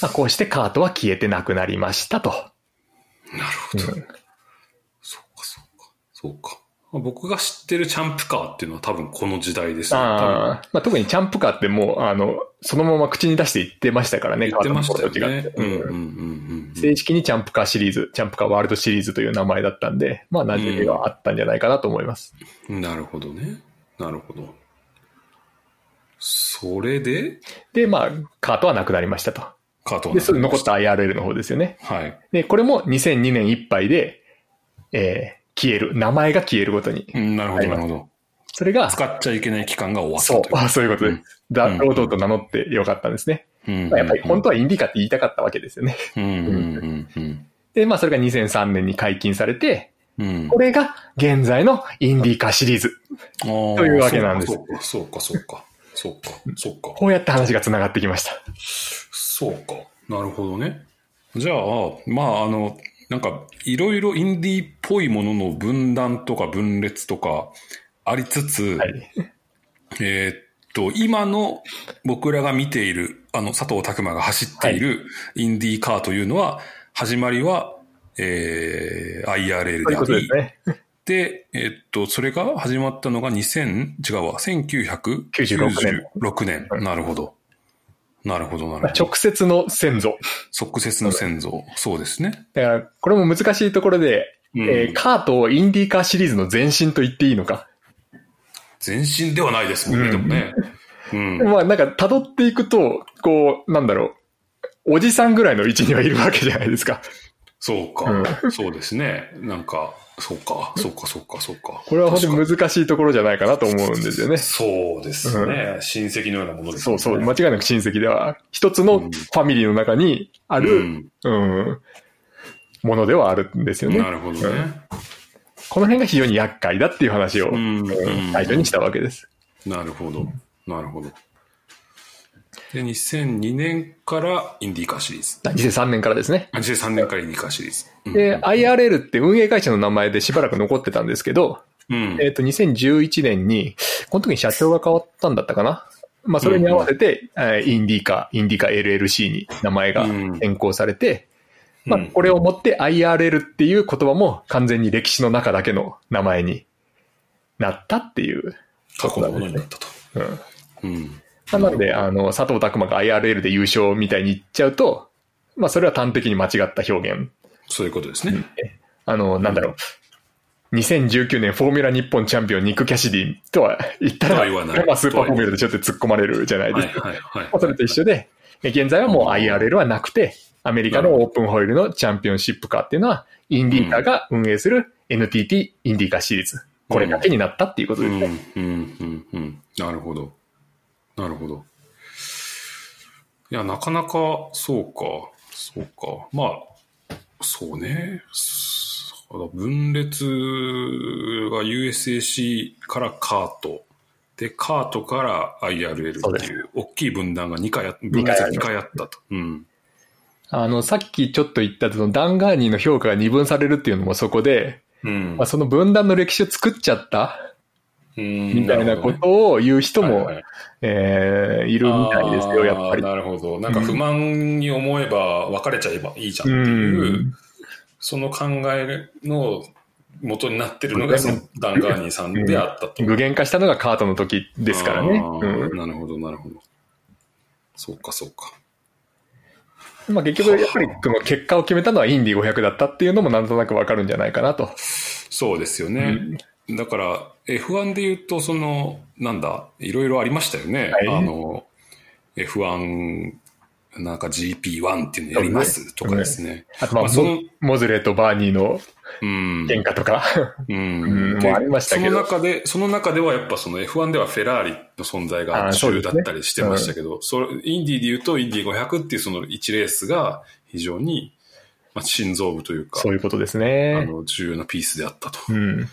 まあ、こうしてカートは消えてなくなりましたと。なるほど。そうかそうか。そうか。僕が知ってるチャンプカーっていうのは多分この時代ですね。ああ、まあ、特にチャンプカーってもう、あの、そのまま口に出して言ってましたからね、言ってましたよね。と違って。うんうんうんうん正式にチャンプカーシリーズ、チャンプカーワールドシリーズという名前だったんで、まあ、馴染みがあったんじゃないかなと思います。うん。なるほどね。なるほど。それで、で、まあ、カートはなくなりましたと。カートはで、それ残った IRL の方ですよね。はい。で、これも2002年いっぱいで、えー消える。名前が消えるごとに。うんなるほど、なるほど。それが、使っちゃいけない期間が終わったそうそういうことです。ザ・うんロードと名乗ってよかったんですね。うんまあやっぱり本当はインディカって言いたかったわけですよね。うんうんうん で、まあそれが2003年に解禁されて、うん。うんこれが現在のインディカシリーズ。とというわけなんですそうか、そうか、そうか。そうか、そうか。こうやって話が繋がってきました。そうか。なるほどね。じゃあ、まあ、あの、なんか、いろいろインディーっぽいものの分断とか分裂とか、ありつつ、はい、えー、っと、今の僕らが見ている、あの、佐藤拓馬が走っているインディーカーというのは、始まりは、えー、IRL であり、ね、で、えー、っと、それが始まったのが2000、違うわ、1996年。年。なるほど。なるほど、なるほど。直接の先祖。直接の先祖。そうですね。だから、これも難しいところで、うん、えー、カートをインディーカーシリーズの前身と言っていいのか。前身ではないですもんね、うん、でもね。うん。まあなんか辿っていくと、こう、なんだろう、おじさんぐらいの位置にはいるわけじゃないですか。そうか、うん、そうですね。なんか、そうか、そうか、そうか、そうか。これは本当に難しいところじゃないかなと思うんですよね。そうですね。うん、親戚のようなものですね。そうそう、間違いなく親戚では、一つのファミリーの中にある、うん、うん、ものではあるんですよね。なるほどね。この辺が非常に厄介だっていう話を、最初にしたわけです。なるほど。なるほど。で、2002年からインディーカーシリーズ。2003年からですね。2003年からインディーカーシリーズ。で、IRL って運営会社の名前でしばらく残ってたんですけど、うん、えっ、と、2011年に、この時に社長が変わったんだったかな。まあ、それに合わせて、うん、インディーカー、インディーカー LLC に名前が変更されて、まあ、これをもって IRL っていう言葉も完全に歴史の中だけの名前になったっていう過去のものになったと。うん。うん。なので、あの、佐藤拓馬が IRL で優勝みたいに言っちゃうと、まあ、それは端的に間違った表現。そういうことですね。あの、なんだろう。2019年フォーミュラ日本チャンピオンニック・キャシディとは言ったら、まあ、スーパーフォーミュラでちょっと突っ込まれるじゃないですか。はいはいはい、それと一緒で、現在はもう IRL はなくて、アメリカのオープンホイールのチャンピオンシップカーっていうのは、インディーカーが運営する NTT インディーカーシリーズ。これだけになったっていうことですね。うん、うん、うん、うん。なるほど。なるほど。いや、なかなか、そうか、そうか。まあ、そうね。分裂が USAC からカート。で、カートから IRL っていう、大きい分断が2回や、分裂が2回あったと。うん。あの、さっきちょっと言ったそのダンガーニーの評価が二分されるっていうのもそこで、うん、まあ、その分断の歴史を作っちゃったみたいなことを言う人も、えいるみたいですよ、やっぱり。なるほど。なんか不満に思えば別れちゃえばいいじゃんっていう、うん、その考えの元になってるのがそのダンガーニーさんであったと。具現化したのがカートの時ですからね。うん、なるほど、なるほど。そうか、そうか。まあ結局やっぱりこの結果を決めたのはインディ500だったっていうのもなんとなくわかるんじゃないかなと。そうですよね。うん、だから F1 で言うとその、なんだ、いろいろありましたよね。はい、あの、F1 なんか GP1 っていうのやりますとかですね。あとまあ、そのモズレとバーニーの喧嘩とか、うん、うん、もありましたけど。その中で、その中ではやっぱその F1 ではフェラーリの存在が主流だったりしてましたけど、そ、ねうん、インディで言うとインディ500っていうその1レースが非常に、まあ、心臓部というか、そういうことですね。あの、重要なピースであったと。うん。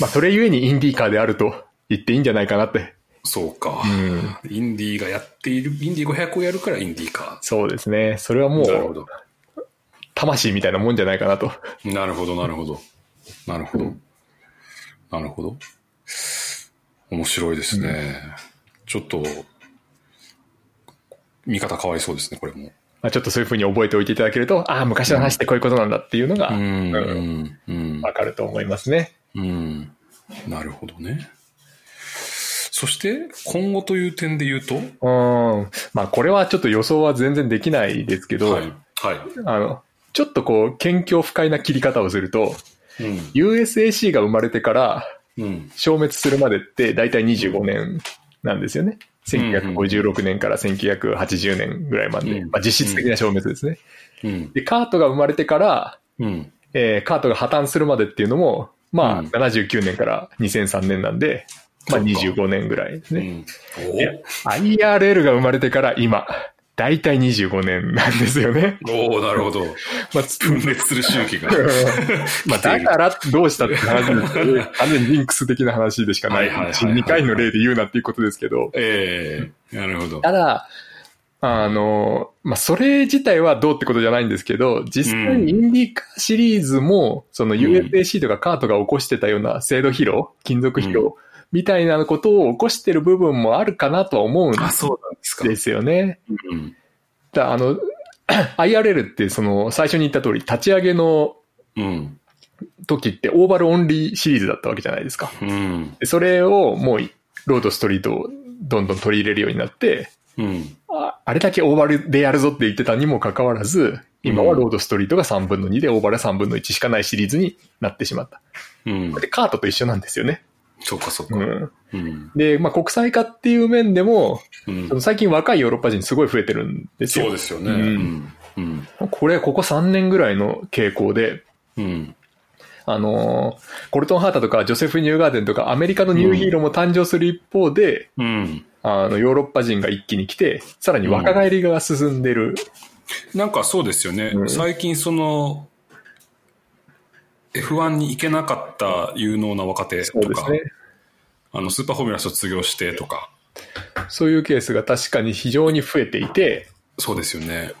まあ、それゆえにインディーカーであると言っていいんじゃないかなってそうか、うん。インディーがやっている、インディー500をやるからインディーか。そうですね。それはもう。魂みたいなもんじゃないかなと。なるほど、なるほど。なるほど。なるほど。面白いですね。うん、ちょっと、見方変わりそうですね、これも。まあ、ちょっとそういうふうに覚えておいていただけると、ああ、昔の話ってこういうことなんだっていうのが、わ、うん、うん、かると思いますね。うん。なるほどね。そして、今後という点で言うと？うん。まあ、これはちょっと予想は全然できないですけど、はい。はい。あの、ちょっとこう、謙虚不快な切り方をすると、うん、USAC が生まれてから、消滅するまでって大体25年なんですよね。1956年から1980年ぐらいまで、うん、まあ、実質的な消滅ですね。うん、で、カートが生まれてから、うん、えー、カートが破綻するまでっていうのも、まあ、79年から2003年なんで、まあ25年ぐらいですね。うん、IRL が生まれてから今、だいたい25年なんですよね。おおなるほど。まあ、分裂する周期が。まあ、だからどうしたって話ですけど、完全にリンクス的な話でしかない。2回の例で言うなっていうことですけど。ええー、なるほど。ただ、あの、まあ、それ自体はどうってことじゃないんですけど、実際にインディカーシリーズも、その UFAC とかカートが起こしてたような精度疲労、金属疲労みたいなことを起こしてる部分もあるかなとは思うんですか。ですよね。うん。だあの、IRL ってその最初に言った通り立ち上げのうん。時ってオーバルオンリーシリーズだったわけじゃないですか。うん。でそれをもうロードストリートをどんどん取り入れるようになって、うん。ああれだけオーバルでやるぞって言ってたにもかかわらず、今はロードストリートが3分の2でオーバルは3分の1しかないシリーズになってしまった。うん。で、カートと一緒なんですよね。そうか、そうか。うん。うん。で、まあ国際化っていう面でも、うん最近若いヨーロッパ人すごい増えてるんですよ。そうですよね。ううんん。うん。これ、ここ3年ぐらいの傾向で、うん。あのーコルトン・ハータとかジョセフ・ニューガーデンとかアメリカのニューヒーローも誕生する一方で、うん。あの、ヨーロッパ人が一気に来て、さらに若返りが進んでる。なんかそうですよね。うん最近その、F1 に行けなかった有能な若手とか、ね。あの、スーパーフォーミュラ卒業してとか、そういうケースが確かに非常に増えていて、そうですよね。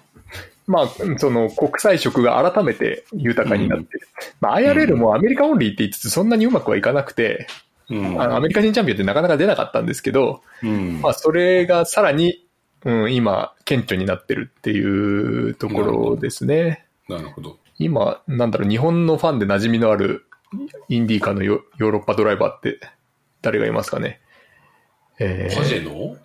まあ、その国際色が改めて豊かになってる。まあ、IRL もアメリカオンリーって言いつつそんなにうまくはいかなくて、うん。あのアメリカ人チャンピオンってなかなか出なかったんですけど、うん。まあ、それがさらに、うん、今、顕著になってるっていうところですね。なるほど。今、なんだろう、日本のファンで馴染みのあるインディーカーのヨヨーロッパドライバーって誰がいますかね？えーパジェの？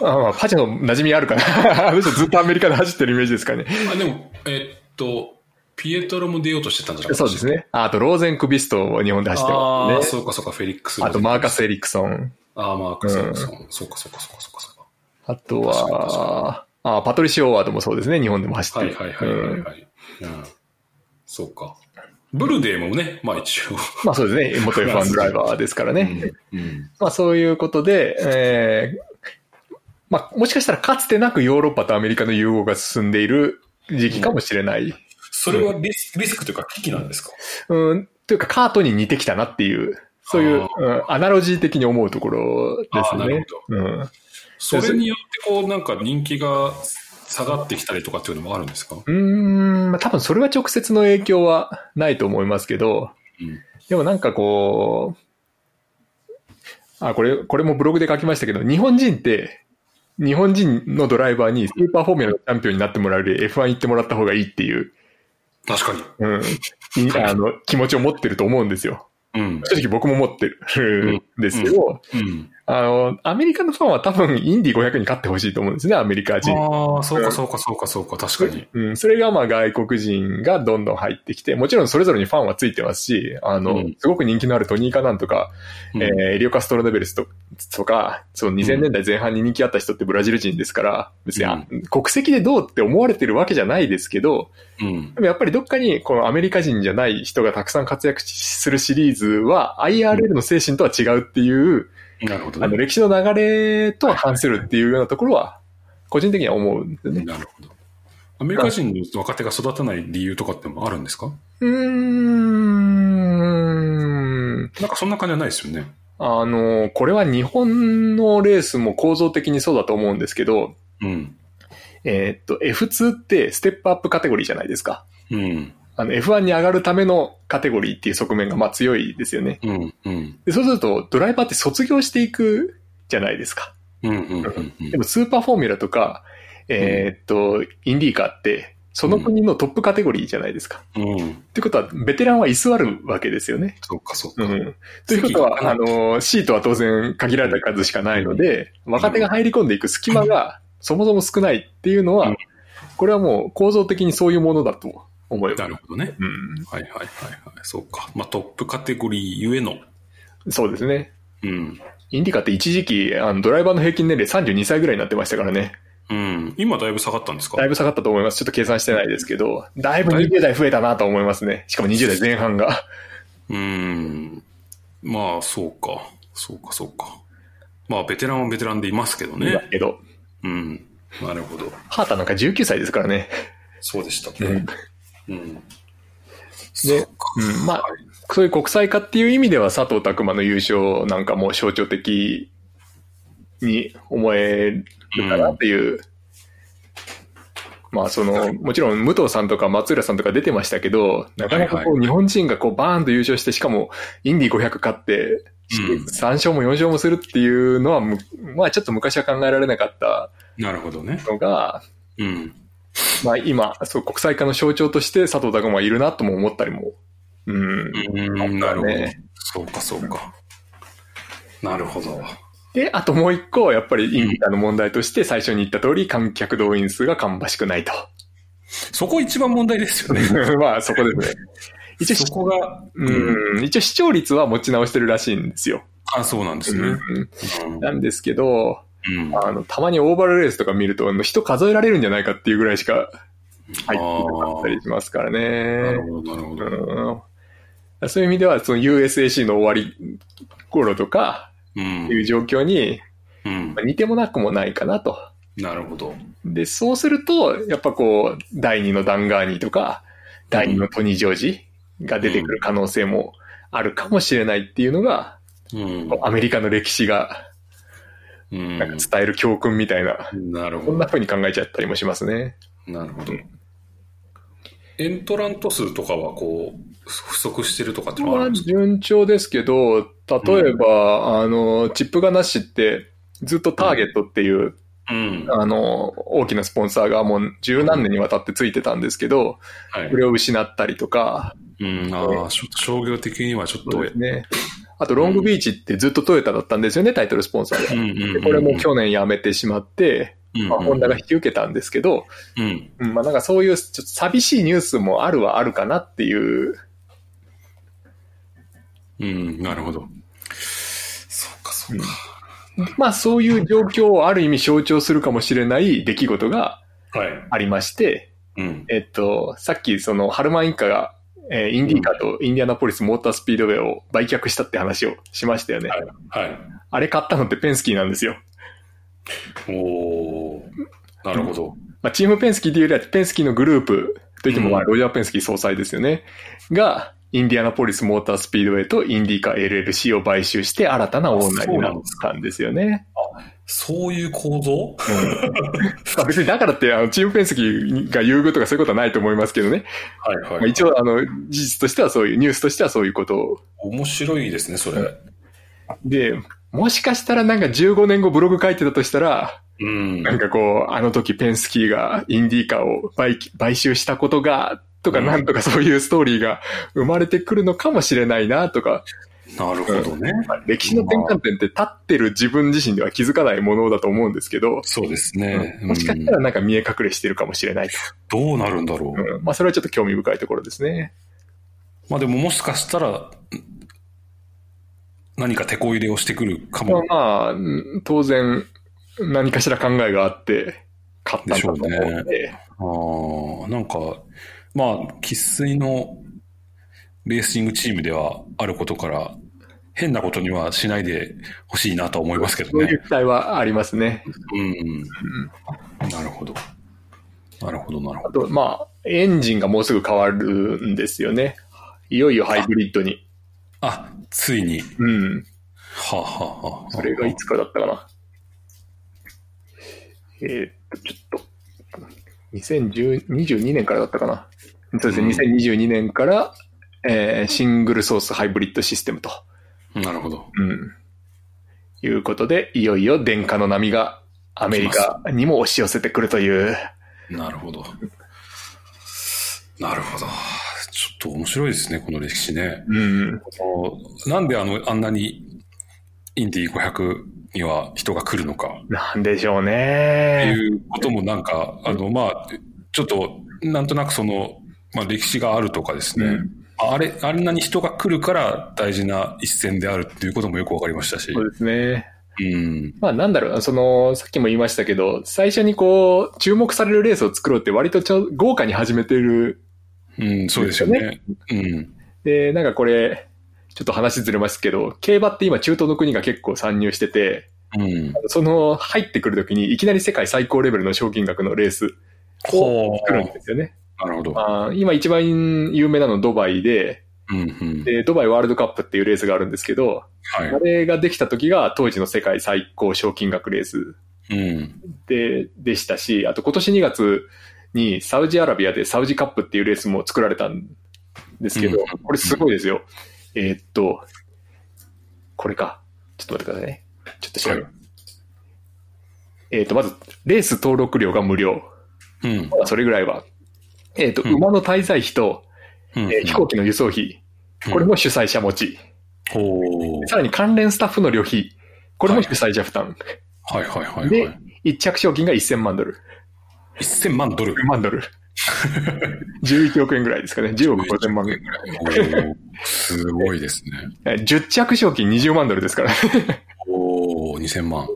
あまあ、パジェの馴染みあるかなあの人ずっとアメリカで走ってるイメージですかね。あ、でも、えっと、ピエトロも出ようとしてたんじゃなかったそうですね。ああと、ローゼンクビストを日本で走ってああ、ますね。そうかそうか、フェリックス。あと、マーカス・エリクソン。ああ、マーカス・エリクソン。そうかそうかそうかそうかそうか。あとは、あパトリシオ・オワードもそうですね。日本でも走ってる。はいはいはいはい、うんはいうん。そうか。ブルデーもね、まあ一応。まあそうですね。元 F1 ドライバーですからね。うん。うんまあそういうことで、えーまあもしかしたらかつてなくヨーロッパとアメリカの融合が進んでいる時期かもしれない。それはリスリスクというか危機なんですか？うん、というかカートに似てきたなっていう、そういう、あうんアナロジー的に思うところですあーなるね。うん。それによってこうなんか人気が下がってきたりとかっていうのもあるんですか？うーん、まあ多分それは直接の影響はないと思いますけど、うん。でもなんかこう、あ、これ、これもブログで書きましたけど、日本人って、日本人のドライバーにスーパーフォーミュラのチャンピオンになってもらうより F1 行ってもらった方がいいっていう、確かに。うん、いあの、気持ちを持ってると思うんですよ。うん。正直僕も持ってるんですけど、うん。あの、アメリカのファンは多分インディ500に勝ってほしいと思うんですね、アメリカ人。ああ、そうかそうかそうかそうか、確かに。うん、それがまあ外国人がどんどん入ってきて、もちろんそれぞれにファンはついてますし、あの、うんすごく人気のあるトニーカなんとか、うんえーエリオカストロネベルスととか、その2000年代前半に人気あった人ってブラジル人ですから、別に、あ国籍でどうって思われてるわけじゃないですけど、うん。でもやっぱりどっかにこのアメリカ人じゃない人がたくさん活躍するシリーズは IRL の精神とは違うっていう、なるほどね。あの歴史の流れとは反するっていうようなところは、個人的には思うんですよね。なるほど。アメリカ人の若手が育たない理由とかってもあるんですか？うーん。なんかそんな感じはないですよね。あの、これは日本のレースも構造的にそうだと思うんですけど、うん。えーっと、F2 ってステップアップカテゴリーじゃないですか。うん。あの F1 に上がるためのカテゴリーっていう側面がまあ強いですよね。うん。うん。でそうすると、ドライバーって卒業していくじゃないですか。うん。うん。うんでもスーパーフォーミュラとか、えーっと、インディーカーって、その国のトップカテゴリーじゃないですか。うん。ってことは、ベテランは居座るわけですよね。そうか、そうか。うん。ということは、あの、シートは当然限られた数しかないので、若手が入り込んでいく隙間がそもそも少ないっていうのはうん、これはもう構造的にそういうものだと思。なるほどね。うん。はいはいはいはい。そうか。まあトップカテゴリーゆえの。そうですね。うん。インディカって一時期、あの、ドライバーの平均年齢32歳ぐらいになってましたからね。うん。今だいぶ下がったんですか？だいぶ下がったと思います。ちょっと計算してないですけど、だいぶ20代増えたなと思いますね。しかも20代前半が。うん。まあ、そうか。そうか、そうか。まあ、ベテランはベテランでいますけどだね。けど、うん。なるほど。ハータなんか19歳ですからね。そうでしたうんね。うん。でそうん、まあはい、そういう国際化っていう意味では佐藤拓磨の優勝なんかも象徴的に思えるかなっていう。まあその、もちろん武藤さんとか松浦さんとか出てましたけど、なかなかこう日本人がこうバーンと優勝して、しかもインディ500勝って、3勝も4勝もするっていうのは、まあちょっと昔は考えられなかったなるほどね。のが、うん。まあ今、そう、国際化の象徴として佐藤拓磨いるなとも思ったりも。うん。うん、なるほどね。そうか、そうか。なるほど。で、あともう一個、やっぱりインディカの問題として最初に言った通り、観客動員数が芳しくないと。そこ一番問題ですよね。まあそこですね。一応、そこが、うん、一応視聴率は持ち直してるらしいんですよ。あ、そうなんですね。うんなんですけど、うん。あの、たまにオーバルレースとか見ると、あの人数えられるんじゃないかっていうぐらいしか入ってなかったりしますからなねる。ほど、なるほど。うんそういう意味では、その USAC の終わり頃とかうんいう状況にうんまあ。似てもなくもないかなと。なるほど。で、そうすると、やっぱこう、第二のダンガーニーとか、第二のトニー・ジョージが出てくる可能性もあるかもしれないっていうのが、うん。アメリカの歴史がうんなんか伝える教訓みたいな、なるほどこんな。風に考えちゃったりもしますね。なるほど。エントラント数とかはこう、不足してるとかってのはあまあるんですか？順調ですけど、例えば、あの、チップがなしって、ずっとターゲットっていう、うん。あの、大きなスポンサーがもう十何年にわたってついてたんですけど、はいこ。れを失ったりとか、うん、あ商業的にはちょっと、ね。あと、ロングビーチってずっとトヨタだったんですよね、タイトルスポンサーが。これも去年辞めてしまって、うんまあ、ホンダが引き受けたんですけど、うん。うんまあなんかそういうちょっと寂しいニュースもあるはあるかなっていう、うん、なるほど。そうか、そうか。まあそういう状況をある意味象徴するかもしれない出来事がはい。ありまして、うん。えっと、さっきそのハルマン一家が、えーインディーカーとインディアナポリスモータースピードウェイを売却したって話をしましたよね。はい。はい。あれ買ったのってペンスキーなんですよ。おーなるほど。まあ、チームペンスキーというよりはペンスキーのグループといっても、ロジャー・ペンスキー総裁ですよね。が、インディアナポリスモータースピードウェイとインディーカー LLC を買収して新たなオーナーになったんですよね。そういう構造？まあ別にだからってあのチームペンスキーが優遇とかそういうことはないと思いますけどね。はいまあ、はい。一応あの事実としてはそういう、ニュースとしてはそういうことを。面白いですね、それ。で、もしかしたらなんか15年後ブログ書いてたとしたら、うん。なんかこう、あの時ペンスキーがインディーカーを買買収したことが、とかうんなんとかそういうストーリーが生まれてくるのかもしれないなとか、なるほどね。歴史の転換点って立ってる自分自身では気づかないものだと思うんですけど、そうですね。もしかしたらなんか見え隠れしてるかもしれないと。どうなるんだろう。うんまあそれはちょっと興味深いところですね。まあでももしかしたら、何か手こ入れをしてくるかもまあ当然何かしら考えがあって買ったんだと思うので、ああ、なんか、まあ、生粋のレーシングチームではあることから、変なことにはしないでほしいなとは思いますけどね。そういう期待はありますね。うん。なるほど。なるほど、なるほあと、まあ、エンジンがもうすぐ変わるんですよね。いよいよハイブリッドに。ど。あ、ついに。うん。はあ、はあはあ、それがいつかだったかな。えーっと、ちょっと、2022年からだったかな。そうですね、2022年から、えーシングルソースハイブリッドシステムと。なるほど。うん。いうことで、いよいよ電化の波がアメリカにも押し寄せてくるという。なるほど。なるほど。ちょっと面白いですね、この歴史ね。うん。なんであの、あんなにインディ500には人が来るのかなんでしょうってね。いうこともなんか、あの、まあ、ちょっと、なんとなくその、まあ歴史があるとかですね。うんあれ、あんなに人が来るから大事な一戦であるっていうこともよくわかりましたし。そうですね。うん。まあなんだろう、その、さっきも言いましたけど、最初にこう、注目されるレースを作ろうって割とちょ豪華に始めてる。うん、そうですよね。うん。で、なんかこれ、ちょっと話ずれますけど、競馬って今中東の国が結構参入してて、うん。その入ってくるときにいきなり世界最高レベルの賞金額のレースをほ作るんですよね。なるほど。まあ、今一番有名なのドバイで、うん、うん。で、ドバイワールドカップっていうレースがあるんですけど、はいあ。れができた時が当時の世界最高賞金額レースうん。で、でしたし、あと今年2月にサウジアラビアでサウジカップっていうレースも作られたんですけど、うんこれすごいですよ。えーっと、これか。ちょっと待ってくださいね。ちょっと調べる。はい、えっ、と、まず、レース登録料が無料。うん。それぐらいは。えっ、と、うん、馬の滞在費と、うん、えー、飛行機の輸送費。これも主催者持ち。うん、さらに関連スタッフの旅費。これも主催者負担。はい、はい、はいはいはいで、一着賞金が1000万ドル。1000万ドル ?1000 万ドル。11 億円ぐらいですかね。10億5000万円ぐらい。すごいですね。10着賞金20万ドルですから。おお2000万。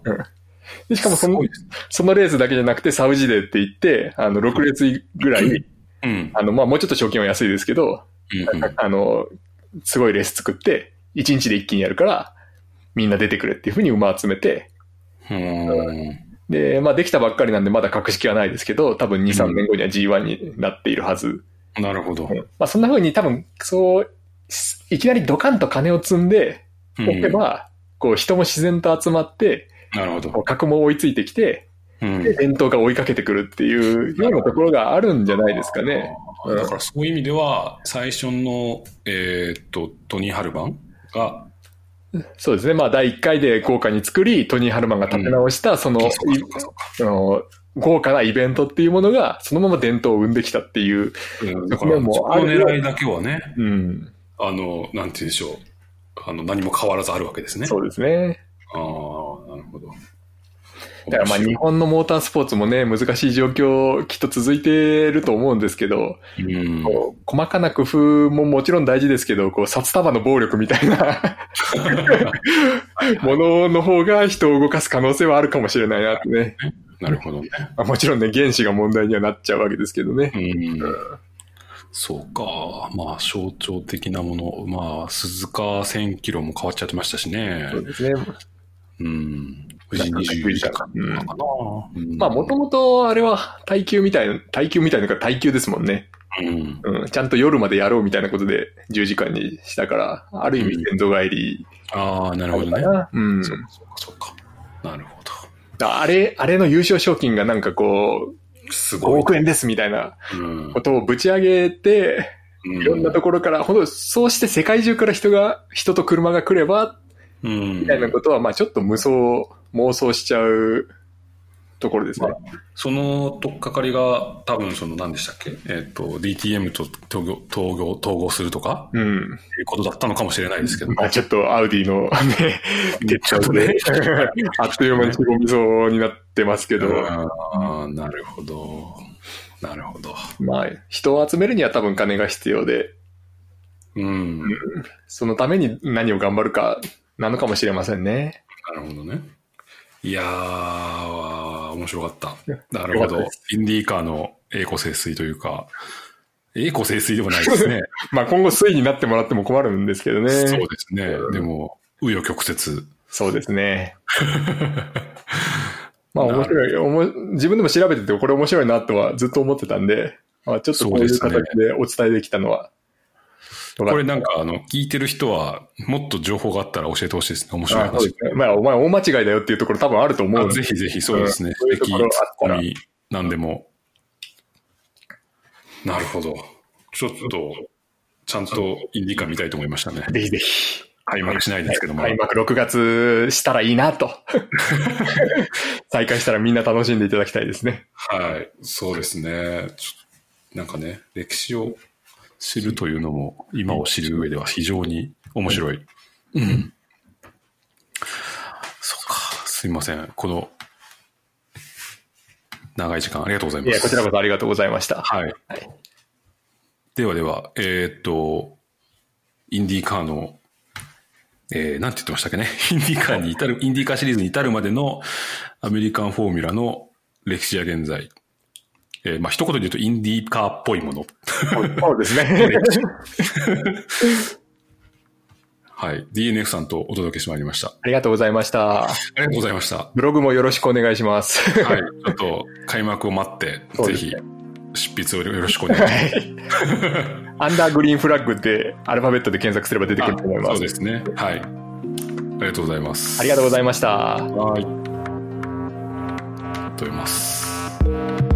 うん、しかもその、そのレースだけじゃなくて、サウジデーって言って、あの、6列ぐらい、うん、あの、まあ、もうちょっと賞金は安いですけど、うんうん、あの、すごいレース作って、1日で一気にやるから、みんな出てくれっていうふうに馬集めて、で、まあできたばっかりなんでまだ格式はないですけど、多分2、3年後には G1 になっているはず。うん、なるほど。まあそんな風に多分、そう、いきなりドカンと金を積んでおけば、うん、こう人も自然と集まって、なるほど。格も追いついてきて、うん、で、伝統が追いかけてくるっていうようなところがあるんじゃないですかね。だからそういう意味では、最初の、えー、っと、トニー・ハルバンが、そうですね。まあ、第1回で豪華に作り、トニー・ハルマンが立て直した、その、その、豪華なイベントっていうものが、そのまま伝統を生んできたっていう。うん、だから、もう、あの狙いだけはね、うん。あの、なんて言うんでしょう。あの、何も変わらずあるわけですね。そうですね。ああ、なるほど。だからまあ日本のモータースポーツもね、難しい状況きっと続いてると思うんですけど、うん、細かな工夫ももちろん大事ですけど、こう札束の暴力みたいな ものの方が人を動かす可能性はあるかもしれないなってね。なるほどね。まあ、もちろんね、原子が問題にはなっちゃうわけですけどね。うん、そうか。まあ、象徴的なもの。まあ、鈴鹿1000キロも変わっちゃってましたしね。そうですね。うん。富士24時間かな。まあ、もともとあれは耐久みたいな、耐久みたいなのが耐久ですもんね。うん、うん。ちゃんと夜までやろうみたいなことで10時間にしたから、ある意味先祖返り、うん、ああ、なるほどね。うん。そうか、そうか。なるほど。あれ、あれの優勝賞金がなんかこう、すごい。5億円ですみたいなことをぶち上げて、うん、いろんなところから、ほんと、そうして世界中から人が、人と車が来れば、みたいなことは、まあちょっと無双、妄想しちゃうところですね。まあ、その取っかかりが多分その何でしたっけ？えっ、ー、と、DTM と統合、統合、統合するとか？うん。いうことだったのかもしれないですけど。まあちょっとアウディのね、ちょっとね、あっという間にごみそうになってますけど。ああ、なるほど。なるほど。まあ、人を集めるには多分金が必要で、うん、そのために何を頑張るかなのかもしれませんね。なるほどね。いやー、面白かった。なるほど。インディーカーの栄光清水というか、栄光清水でもないですね。まあ今後水になってもらっても困るんですけどね。そうですね。でも、紆余曲折。そうですね。まあ面白いおも。自分でも調べててこれ面白いなとはずっと思ってたんで、まあ、ちょっとこういう形でお伝えできたのはこれなんか、あの、聞いてる人は、もっと情報があったら教えてほしいですね。面白い話。ね、まあ、お前大間違いだよっていうところ多分あると思うぜひぜひ、そうですね。素敵、ツッコミ、なんでも。なるほど。ちょっと、ちゃんとインディカ見たいと思いましたね。ぜひぜひ。開幕しないですけども。開幕6月したらいいなと。再開したらみんな楽しんでいただきたいですね。はい。そうですね。なんかね、歴史を知るというのも、今を知る上では非常に面白い。うん。そうか。すみません。この、長い時間ありがとうございます。いや、こちらこそありがとうございました。はい。はい、ではでは、えー、っと、インディーカーの、えー、なんて言ってましたっけね？インディーカーに至る、インディーカーシリーズに至るまでのアメリカンフォーミュラの歴史や現在、えー、まあ一言で言うとインディーカーっぽいもの。そうですね。はい。DNF さんとお届けしてまいりました。ありがとうございました。ありがとうございました。ブログもよろしくお願いします。はい。ちょっと開幕を待って、ぜひ執筆をよろしくお願いします。アンダーグリーンフラッグってアルファベットで検索すれば出てくると思います。そうですね。はい。ありがとうございます。ありがとうございました。はい。と思います。